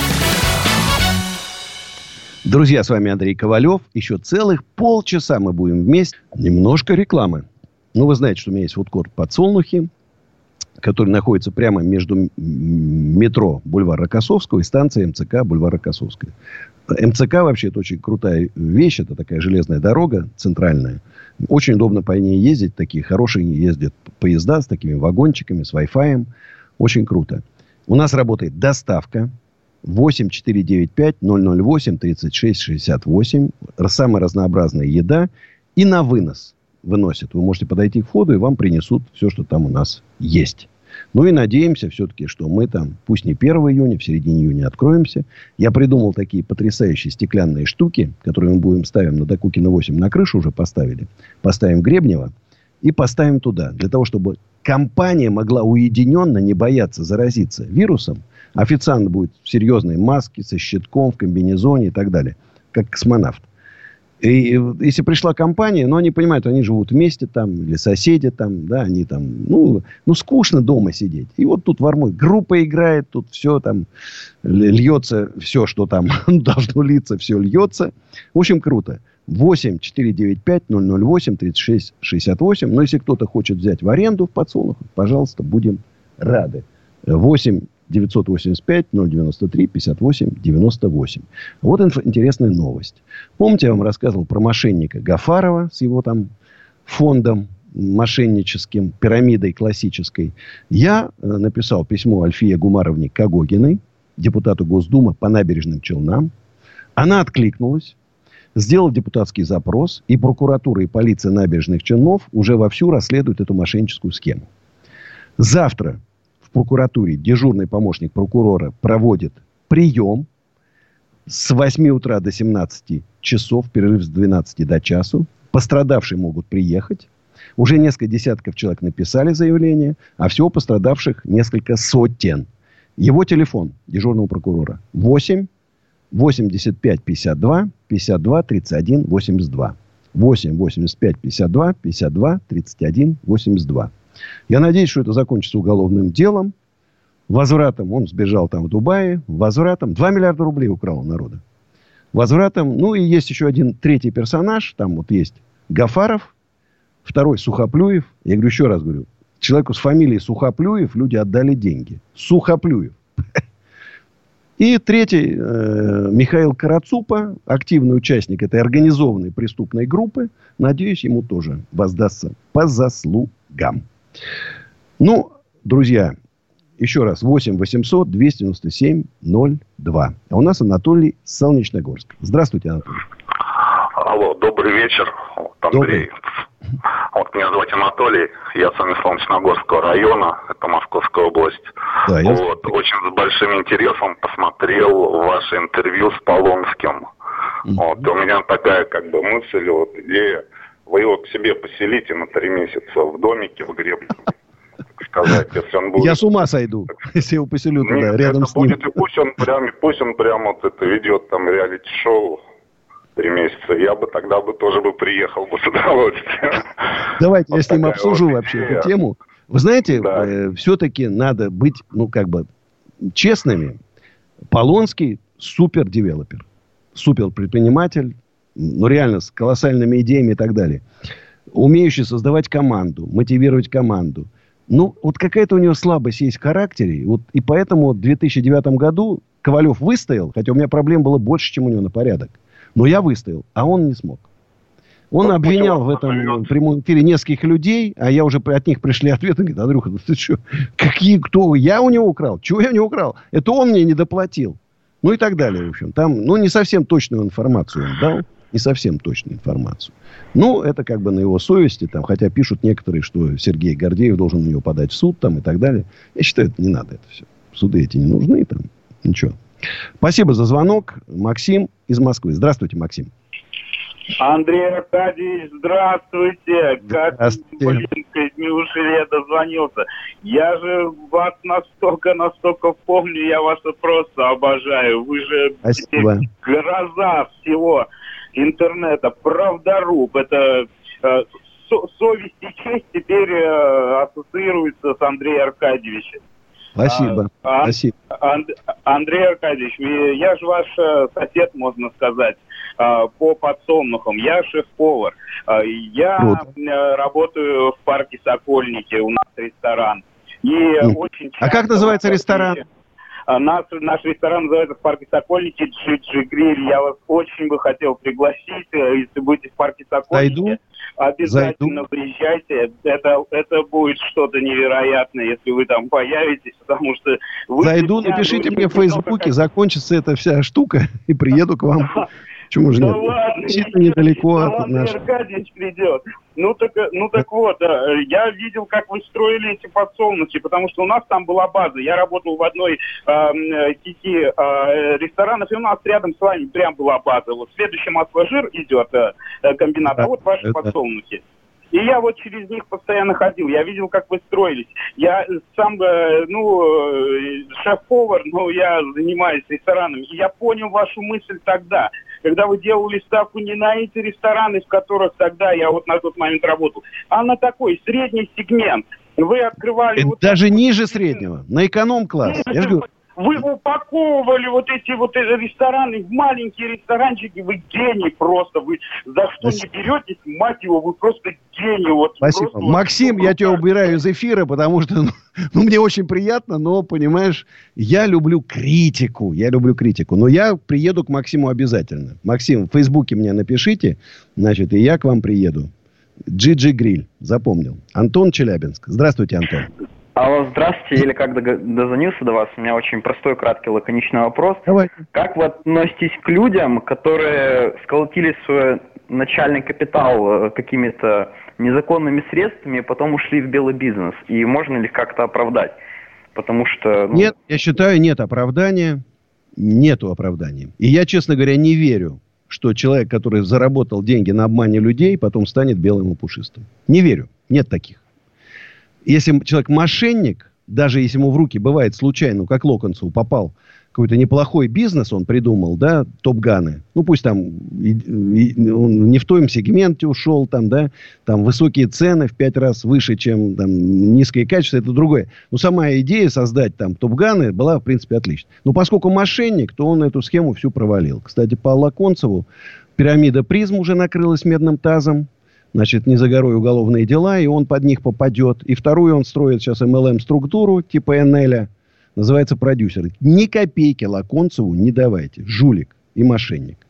S1: Друзья, с вами Андрей Ковалев. Еще целых полчаса мы будем вместе. Немножко рекламы. Ну, вы знаете, что у меня есть фудкорт «Подсолнухи», который находится прямо между метро Бульвар Рокоссовского и станцией МЦК Бульвар Рокоссовская. МЦК вообще это очень крутая вещь. Это такая железная дорога центральная. Очень удобно по ней ездить. Такие хорошие ездят поезда с такими вагончиками, с Wi-Fi. Очень круто. У нас работает доставка. 8 495 008 36 68. Самая разнообразная еда. И на вынос выносят. Вы можете подойти к входу, и вам принесут все, что там у нас есть. Ну и надеемся все-таки, что мы там, пусть не 1 июня, в середине июня откроемся. Я придумал такие потрясающие стеклянные штуки, которые мы будем ставим на Докукина 8 на крышу уже поставили. Поставим Гребнева и поставим туда. Для того, чтобы компания могла уединенно не бояться заразиться вирусом. Официант будет в серьезной маске, со щитком, в комбинезоне и так далее. Как космонавт. И если пришла компания, но они понимают, они живут вместе там, или соседи там, да, они там, ну, ну скучно дома сидеть. И вот тут в Армой группа играет, тут все там льется, все, что там должно литься, все льется. В общем, круто. 8 495 008 36 68. Но если кто-то хочет взять в аренду в подсолнухах, пожалуйста, будем рады. 8 985 093 58 98. Вот инф- интересная новость. Помните, я вам рассказывал про мошенника Гафарова с его там фондом мошенническим, пирамидой классической. Я э, написал письмо Альфия Гумаровне Кагогиной, депутату Госдумы по набережным Челнам. Она откликнулась, сделал депутатский запрос, и прокуратура и полиция набережных Челнов уже вовсю расследуют эту мошенническую схему. Завтра прокуратуре дежурный помощник прокурора проводит прием с 8 утра до 17 часов, перерыв с 12 до часу. Пострадавшие могут приехать. Уже несколько десятков человек написали заявление, а всего пострадавших несколько сотен. Его телефон дежурного прокурора 8 85 52 52 31 82. 8 85 52 52 31 82. Я надеюсь, что это закончится уголовным делом. Возвратом, он сбежал там в Дубае, возвратом 2 миллиарда рублей украл у народа. Возвратом, ну и есть еще один третий персонаж, там вот есть Гафаров, второй Сухоплюев. Я говорю, еще раз говорю, человеку с фамилией Сухоплюев люди отдали деньги. Сухоплюев. И третий, э, Михаил Карацупа, активный участник этой организованной преступной группы. Надеюсь, ему тоже воздастся по заслугам. Ну, друзья, еще раз, 8 800 297 02. А у нас Анатолий Солнечногорск. Здравствуйте, Анатолий.
S35: Алло, добрый вечер. Вот Андрей. Добрый. Вот меня зовут Анатолий, я сам из Солнечногорского района, это Московская область. Да, я... Вот, очень с большим интересом посмотрел ваше интервью с Полонским. Mm-hmm. Вот, у меня такая как бы мысль, вот идея, вы его к себе поселите на три месяца в домике в Гребном сказать, если он будет...
S1: Я с ума сойду, если его поселю туда, рядом с ним. Будет,
S35: и пусть он прям, пусть он прям вот это ведет там реалити-шоу, три месяца, я бы тогда бы тоже бы приехал бы с удовольствием.
S1: Давайте вот я с ним обсужу вот вообще идея. эту тему. Вы знаете, да. э, все-таки надо быть, ну, как бы, честными. Полонский супер девелопер, супер предприниматель, ну, реально, с колоссальными идеями и так далее. Умеющий создавать команду, мотивировать команду. Ну, вот какая-то у него слабость есть в характере. Вот, и поэтому в 2009 году Ковалев выстоял, хотя у меня проблем было больше, чем у него на порядок. Но я выстоял, а он не смог. Он ну, обвинял в этом прямом эфире нескольких людей, а я уже от них пришли ответы. Говорит, Андрюха, ну ты что? Какие, кто? Я у него украл? Чего я у него украл? Это он мне не доплатил. Ну и так далее, в общем. Там, ну, не совсем точную информацию он дал. Не совсем точную информацию. Ну, это как бы на его совести, там, хотя пишут некоторые, что Сергей Гордеев должен на него подать в суд, там, и так далее. Я считаю, это не надо это все. Суды эти не нужны, там, ничего. Спасибо за звонок. Максим из Москвы. Здравствуйте, Максим.
S36: Андрей Аркадьевич, здравствуйте. здравствуйте. Как, блин, неужели я дозвонился? Я же вас настолько, настолько помню, я вас просто обожаю. Вы же
S1: Спасибо.
S36: гроза всего интернета, правдоруб. Это э, со совесть и честь теперь э, ассоциируется с Андреем Аркадьевичем.
S1: Спасибо. А, Спасибо.
S36: Анд, Андрей Аркадьевич, я же ваш э, сосед, можно сказать, по подсолнухам. Я шеф-повар. Э, я Круто. работаю в парке Сокольники, у нас ресторан.
S1: И mm. очень а как называется ресторан?
S36: Наш, наш ресторан называется в парке Сокольники Джиджи Гриль. Я вас очень бы хотел пригласить, если будете в парке Сокольники. Зайду. Обязательно Зайду. приезжайте. Это, это будет что-то невероятное, если вы там появитесь, потому что... Вы
S1: Зайду, напишите мне в Фейсбуке, как... закончится эта вся штука, и приеду к вам. Почему же
S36: ну,
S1: нет?
S36: Ладно,
S1: Действительно недалеко
S36: от ладно, нашего. Аркадьевич придет. Ну так, ну так вот, э, я видел, как вы строили эти подсолнухи, потому что у нас там была база. Я работал в одной э, сети э, ресторанов, и у нас рядом с вами прям была база. Вот следующий масло-жир идет э, э комбинат, а вот ваши подсолнухи. И я вот через них постоянно ходил. Я видел, как вы строились. Я сам, э, ну, шеф-повар, но я занимаюсь ресторанами. И я понял вашу мысль тогда когда вы делали ставку не на эти рестораны, в которых тогда я вот на тот момент работал, а на такой средний сегмент. Вы открывали...
S1: Вот даже ниже среднего, на эконом-класс. Я же говорю,
S36: вы упаковывали вот эти вот рестораны в маленькие ресторанчики. Вы гений просто. Вы за что Спасибо. не беретесь, мать его, вы просто гений. Вот,
S1: Спасибо.
S36: Просто,
S1: Максим, вот, я тебя убираю из эфира, потому что ну, ну, мне очень приятно, но, понимаешь, я люблю критику. Я люблю критику. Но я приеду к Максиму обязательно. Максим, в Фейсбуке мне напишите, значит, и я к вам приеду. Джиджи Гриль, запомнил. Антон Челябинск. Здравствуйте, Антон.
S37: Алло, здравствуйте. Или как дозвонился до вас, у меня очень простой, краткий, лаконичный вопрос.
S1: Давайте.
S37: Как вы относитесь к людям, которые сколотили свой начальный капитал э, какими-то незаконными средствами, и потом ушли в белый бизнес? И можно ли как-то оправдать? Потому что...
S1: Ну... Нет, я считаю, нет оправдания. Нету оправдания. И я, честно говоря, не верю, что человек, который заработал деньги на обмане людей, потом станет белым и пушистым. Не верю. Нет таких. Если человек мошенник, даже если ему в руки бывает случайно, как Локонцеву попал какой-то неплохой бизнес он придумал, да, топ-ганы. Ну, пусть там и, и, он не в том сегменте ушел, там, да, там высокие цены в пять раз выше, чем там низкое качество, это другое. Но сама идея создать там топ-ганы была, в принципе, отличной. Но поскольку мошенник, то он эту схему всю провалил. Кстати, по Лаконцеву пирамида призм уже накрылась медным тазом. Значит, не за горой уголовные дела, и он под них попадет. И вторую он строит сейчас MLM-структуру типа НЛ называется продюсер. Ни копейки Лаконцеву не давайте. Жулик и мошенник.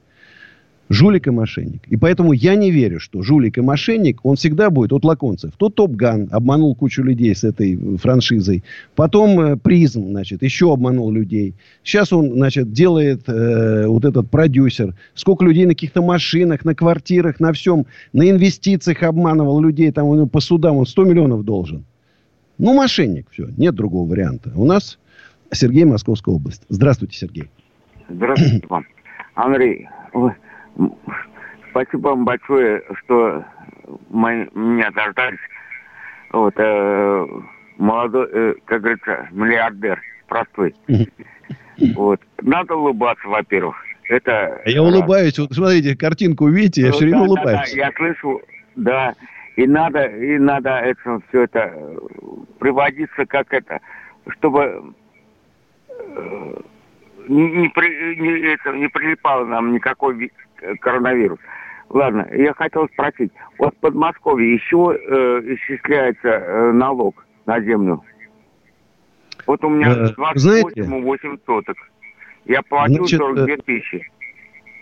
S1: Жулик и мошенник. И поэтому я не верю, что жулик и мошенник, он всегда будет, вот Лаконцев. То Топган обманул кучу людей с этой франшизой. Потом э, Призм, значит, еще обманул людей. Сейчас он, значит, делает э, вот этот продюсер. Сколько людей на каких-то машинах, на квартирах, на всем. На инвестициях обманывал людей. Там он по судам он 100 миллионов должен. Ну, мошенник, все, нет другого варианта. У нас Сергей, Московская область. Здравствуйте, Сергей.
S38: Здравствуйте вам. Андрей, вы, спасибо вам большое, что мы, меня дождались. Вот, э, молодой, э, как говорится, миллиардер, простой. Вот. Надо улыбаться, во-первых. Это...
S1: Я улыбаюсь. Вот смотрите, картинку видите, я ну, все время да, улыбаюсь.
S38: Да, да, я слышу, да. И надо, и надо это, все это приводиться как это, чтобы не, не, не, это, не прилипал нам никакой коронавирус. Ладно, я хотел спросить. Вот в Подмосковье еще э, исчисляется э, налог на землю. Вот у меня 28,8 соток. Я платил Значит, 42 тысячи.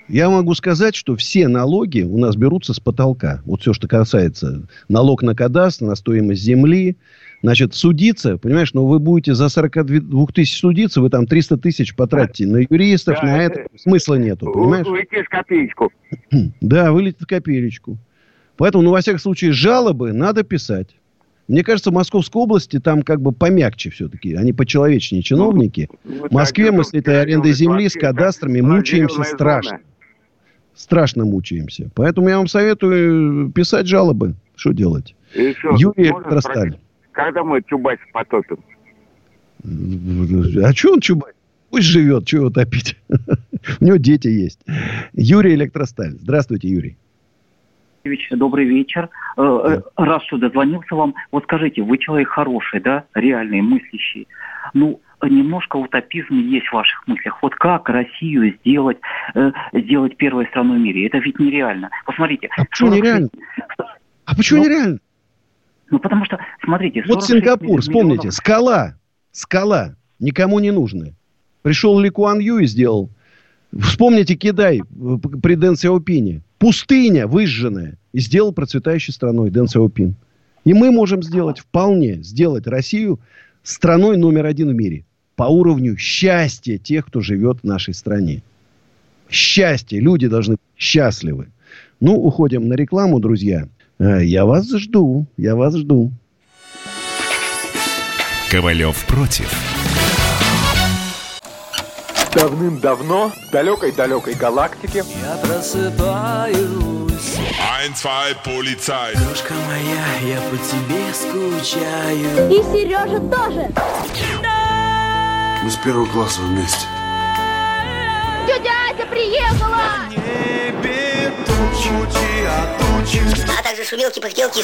S1: Я могу сказать, что все налоги у нас берутся с потолка. Вот все, что касается налог на кадастр, на стоимость земли, Значит, судиться, понимаешь, ну вы будете за 42 тысяч судиться, вы там 300 тысяч потратите на юристов, да, на это, смысла нету, понимаешь?
S38: Вылетит в копеечку.
S1: Да, вылетит в копеечку. Поэтому, ну, во всяком случае, жалобы надо писать. Мне кажется, в Московской области там как бы помягче все-таки. Они почеловечнее чиновники. Ну, в Москве мы с этой арендой земли, с кадастрами мучаемся страшно. Страшно мучаемся. Поэтому я вам советую писать жалобы. Что делать? Юрий Электросталь.
S38: Когда мы Чубайс потопим?
S1: А что он Чубайс? Пусть живет, чего его топить. У него дети есть. Юрий Электросталь. Здравствуйте, Юрий.
S39: Добрый вечер. Э, э, раз что дозвонился вам, вот скажите, вы человек хороший, да, реальный, мыслящий. Ну, немножко утопизм есть в ваших мыслях. Вот как Россию сделать, э, сделать первой страной в мире? Это ведь нереально. Посмотрите.
S1: А почему нереально? А почему ну, нереально?
S39: Ну, потому что, смотрите...
S1: Вот Сингапур, вспомните, миллионов... скала, скала, никому не нужная. Пришел Ли Куан Ю и сделал. Вспомните Китай при Дэн Сяопине. Пустыня выжженная. И сделал процветающей страной Дэн Сяопин. И мы можем сделать, вполне сделать Россию страной номер один в мире. По уровню счастья тех, кто живет в нашей стране. Счастье. Люди должны быть счастливы. Ну, уходим на рекламу, друзья. Э, я вас жду, я вас жду.
S6: Ковалев против.
S40: Давным-давно в далекой-далекой галактике
S41: Я просыпаюсь
S42: Ein, zwei, полицай
S41: Дружка моя, я по тебе скучаю
S43: И Сережа тоже
S44: Мы с первого класса вместе.
S43: Тетя Ася приехала!
S41: Небе тучи, а тучи.
S43: А также шумелки, пыхтелки и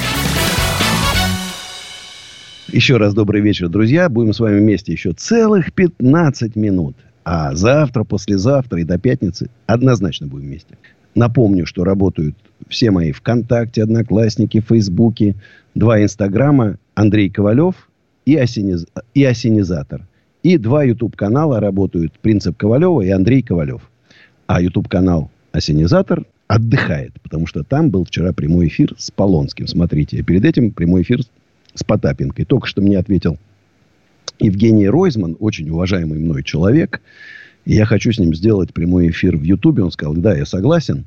S1: Еще раз добрый вечер, друзья. Будем с вами вместе еще целых 15 минут. А завтра, послезавтра и до пятницы однозначно будем вместе. Напомню, что работают все мои ВКонтакте, Одноклассники, Фейсбуке, два Инстаграма, Андрей Ковалев и, осениз... и Осенизатор. И два YouTube-канала работают Принцип Ковалева и Андрей Ковалев. А YouTube-канал Осенизатор отдыхает, потому что там был вчера прямой эфир с Полонским. Смотрите, перед этим прямой эфир с Потапенкой. Только что мне ответил Евгений Ройзман, очень уважаемый мной человек. Я хочу с ним сделать прямой эфир в Ютубе. Он сказал, да, я согласен.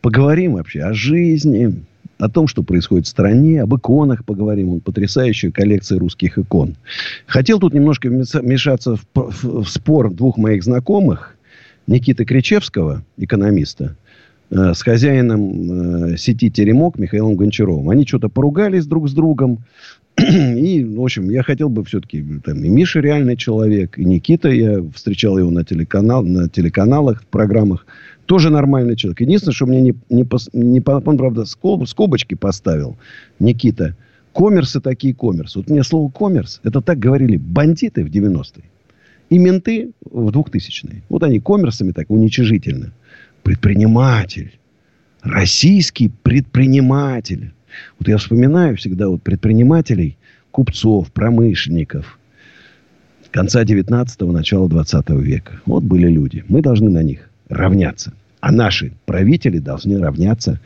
S1: Поговорим вообще о жизни, о том, что происходит в стране, об иконах поговорим. Он потрясающая коллекция русских икон. Хотел тут немножко вмешаться в, в, в спор двух моих знакомых. Никиты Кричевского, экономиста, э, с хозяином э, сети «Теремок» Михаилом Гончаровым. Они что-то поругались друг с другом. И, в общем, я хотел бы все-таки, там, и Миша реальный человек, и Никита, я встречал его на, телеканал, на телеканалах, программах, тоже нормальный человек. Единственное, что мне не, не, не он, правда, скоб, скобочки поставил, Никита, коммерсы такие коммерсы. Вот мне слово коммерс, это так говорили бандиты в 90-е. И менты в 2000-е. Вот они коммерсами так уничижительно. Предприниматель. Российский предприниматель. Вот я вспоминаю всегда вот предпринимателей, купцов, промышленников конца 19-го, начала 20 века. Вот были люди. Мы должны на них равняться. А наши правители должны равняться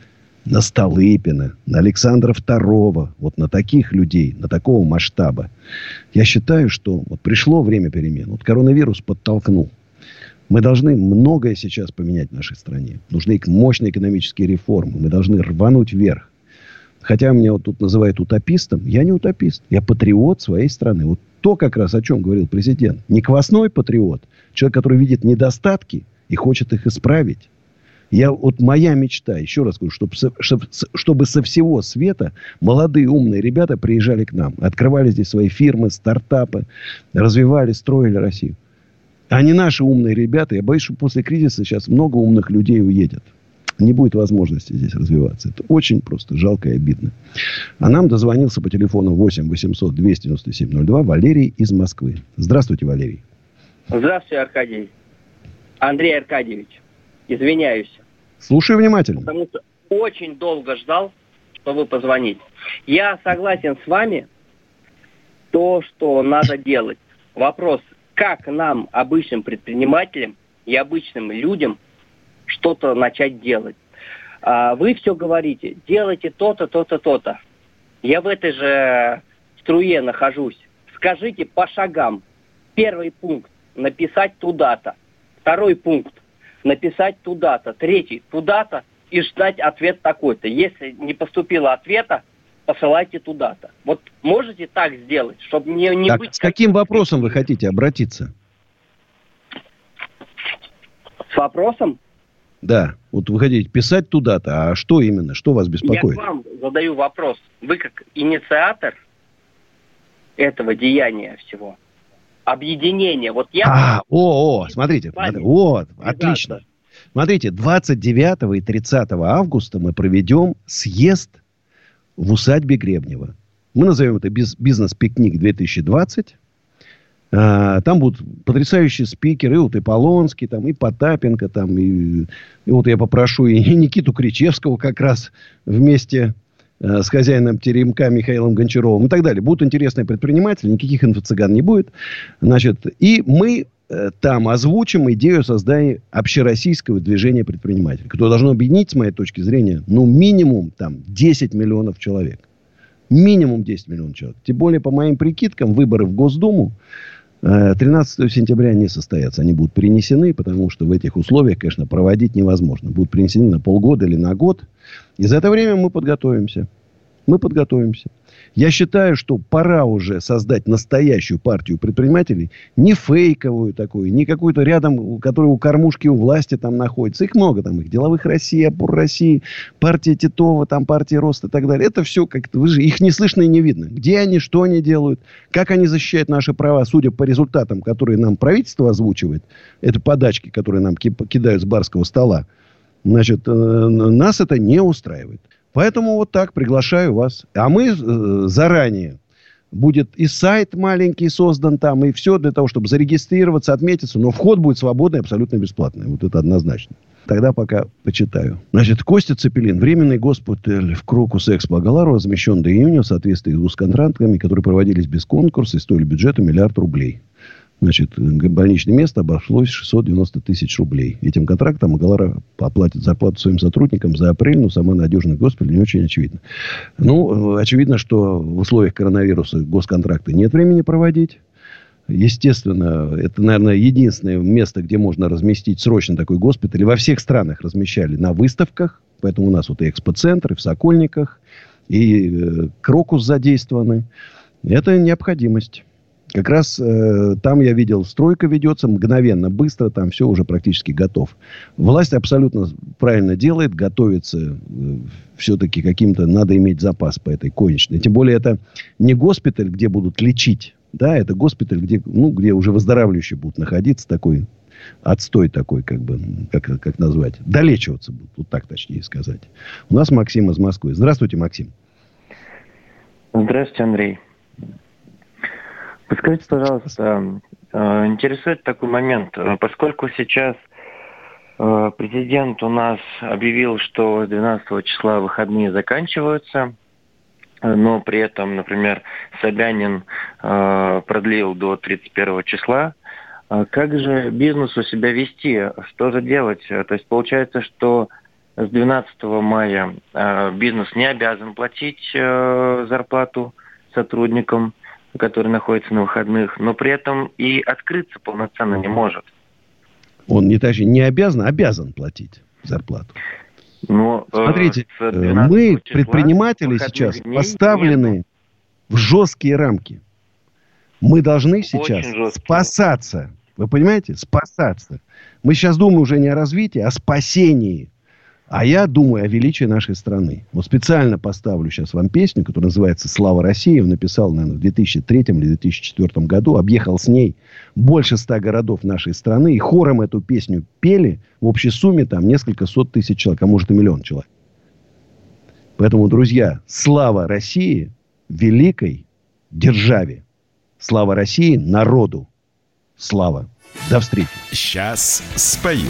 S1: на Столыпина, на Александра II, вот на таких людей, на такого масштаба. Я считаю, что вот пришло время перемен. Вот коронавирус подтолкнул. Мы должны многое сейчас поменять в нашей стране. Нужны мощные экономические реформы. Мы должны рвануть вверх. Хотя меня вот тут называют утопистом. Я не утопист. Я патриот своей страны. Вот то как раз о чем говорил президент. Не квасной патриот. Человек, который видит недостатки и хочет их исправить. Я, вот моя мечта, еще раз говорю, чтобы, чтобы со всего света молодые умные ребята приезжали к нам. Открывали здесь свои фирмы, стартапы, развивали, строили Россию. А не наши умные ребята. Я боюсь, что после кризиса сейчас много умных людей уедет не будет возможности здесь развиваться. Это очень просто жалко и обидно. А нам дозвонился по телефону 8 800 297 02 Валерий из Москвы. Здравствуйте, Валерий.
S45: Здравствуйте, Аркадий. Андрей Аркадьевич, извиняюсь.
S1: Слушаю внимательно.
S45: Потому что очень долго ждал, чтобы позвонить. Я согласен с вами, то, что надо делать. Вопрос, как нам, обычным предпринимателям и обычным людям, что-то начать делать. А вы все говорите, делайте то-то, то-то, то-то. Я в этой же струе нахожусь. Скажите по шагам. Первый пункт – написать туда-то. Второй пункт – написать туда-то. Третий – туда-то и ждать ответ такой-то. Если не поступило ответа, посылайте туда-то. Вот можете так сделать, чтобы не, не
S1: так,
S45: быть...
S1: С каким вопросом вы хотите обратиться?
S45: С вопросом?
S1: Да, вот вы хотите писать туда-то, а что именно, что вас беспокоит?
S45: Я вам задаю вопрос. Вы как инициатор этого деяния всего, объединения, вот я...
S1: А, о, о, смотрите, смотрите вот, отлично. Смотрите, 29 и 30 августа мы проведем съезд в усадьбе Гребнева. Мы назовем это «Бизнес-пикник 2020». А, там будут потрясающие спикеры, и вот и Полонский, там, и Потапенко, там, и, и вот я попрошу и Никиту Кричевского как раз вместе э, с хозяином теремка Михаилом Гончаровым и так далее. Будут интересные предприниматели, никаких инфо-цыган не будет. Значит, и мы э, там озвучим идею создания общероссийского движения предпринимателей, которое должно объединить, с моей точки зрения, ну, минимум там 10 миллионов человек. Минимум 10 миллионов человек. Тем более, по моим прикидкам, выборы в Госдуму 13 э, сентября не состоятся. Они будут перенесены, потому что в этих условиях, конечно, проводить невозможно. Будут перенесены на полгода или на год. И за это время мы подготовимся. Мы подготовимся. Я считаю, что пора уже создать настоящую партию предпринимателей, не фейковую такую, не какую-то рядом, которая у кормушки, у власти там находится. Их много там, их деловых России, опор России, партия Титова, там партия Рост и так далее. Это все как-то, вы же, их не слышно и не видно. Где они, что они делают, как они защищают наши права, судя по результатам, которые нам правительство озвучивает, это подачки, которые нам кидают с барского стола, значит, э, нас это не устраивает. Поэтому вот так приглашаю вас. А мы э, заранее будет и сайт маленький создан там, и все для того, чтобы зарегистрироваться, отметиться. Но вход будет свободный, абсолютно бесплатный. Вот это однозначно. Тогда пока почитаю. Значит, Костя Цепелин. Временный госпиталь в Крокус Экспо Агалару размещен до июня в соответствии с контрактами, которые проводились без конкурса и стоили бюджета миллиард рублей. Значит, больничное место обошлось 690 тысяч рублей. Этим контрактом Агалара оплатит зарплату своим сотрудникам за апрель, но сама надежность госпиталя не очень очевидна. Ну, очевидно, что в условиях коронавируса госконтракты нет времени проводить. Естественно, это, наверное, единственное место, где можно разместить срочно такой госпиталь. Во всех странах размещали на выставках. Поэтому у нас вот и экспоцентры в Сокольниках, и э, Крокус задействованы. Это необходимость. Как раз э, там я видел, стройка ведется мгновенно, быстро, там все уже практически готов. Власть абсолютно правильно делает, готовится э, все-таки каким-то, надо иметь запас по этой конечной. Тем более это не госпиталь, где будут лечить, да, это госпиталь, где, ну, где уже выздоравливающие будут находиться, такой отстой такой, как бы, как, как назвать, долечиваться будут, вот так точнее сказать. У нас Максим из Москвы. Здравствуйте, Максим.
S46: Здравствуйте, Андрей. Подскажите, пожалуйста, э, интересует такой момент, э, поскольку сейчас э, президент у нас объявил, что 12 числа выходные заканчиваются, но при этом, например, Собянин продлил до 31 числа, как же бизнесу себя вести? Что же делать? То есть получается, что с 12 мая бизнес не обязан платить зарплату сотрудникам, который находится на выходных, но при этом и открыться полноценно не может.
S1: Он не, даже не обязан, а обязан платить зарплату. Но, э, Смотрите, э, мы, предприниматели сейчас, поставлены нет. в жесткие рамки. Мы должны сейчас спасаться. Вы понимаете? Спасаться. Мы сейчас думаем уже не о развитии, а о спасении. А я думаю о величии нашей страны. Вот специально поставлю сейчас вам песню, которая называется «Слава России». Он написал, наверное, в 2003 или 2004 году. Объехал с ней больше ста городов нашей страны. И хором эту песню пели. В общей сумме там несколько сот тысяч человек, а может и миллион человек. Поэтому, друзья, слава России, великой державе. Слава России, народу. Слава. До встречи.
S10: Сейчас спою.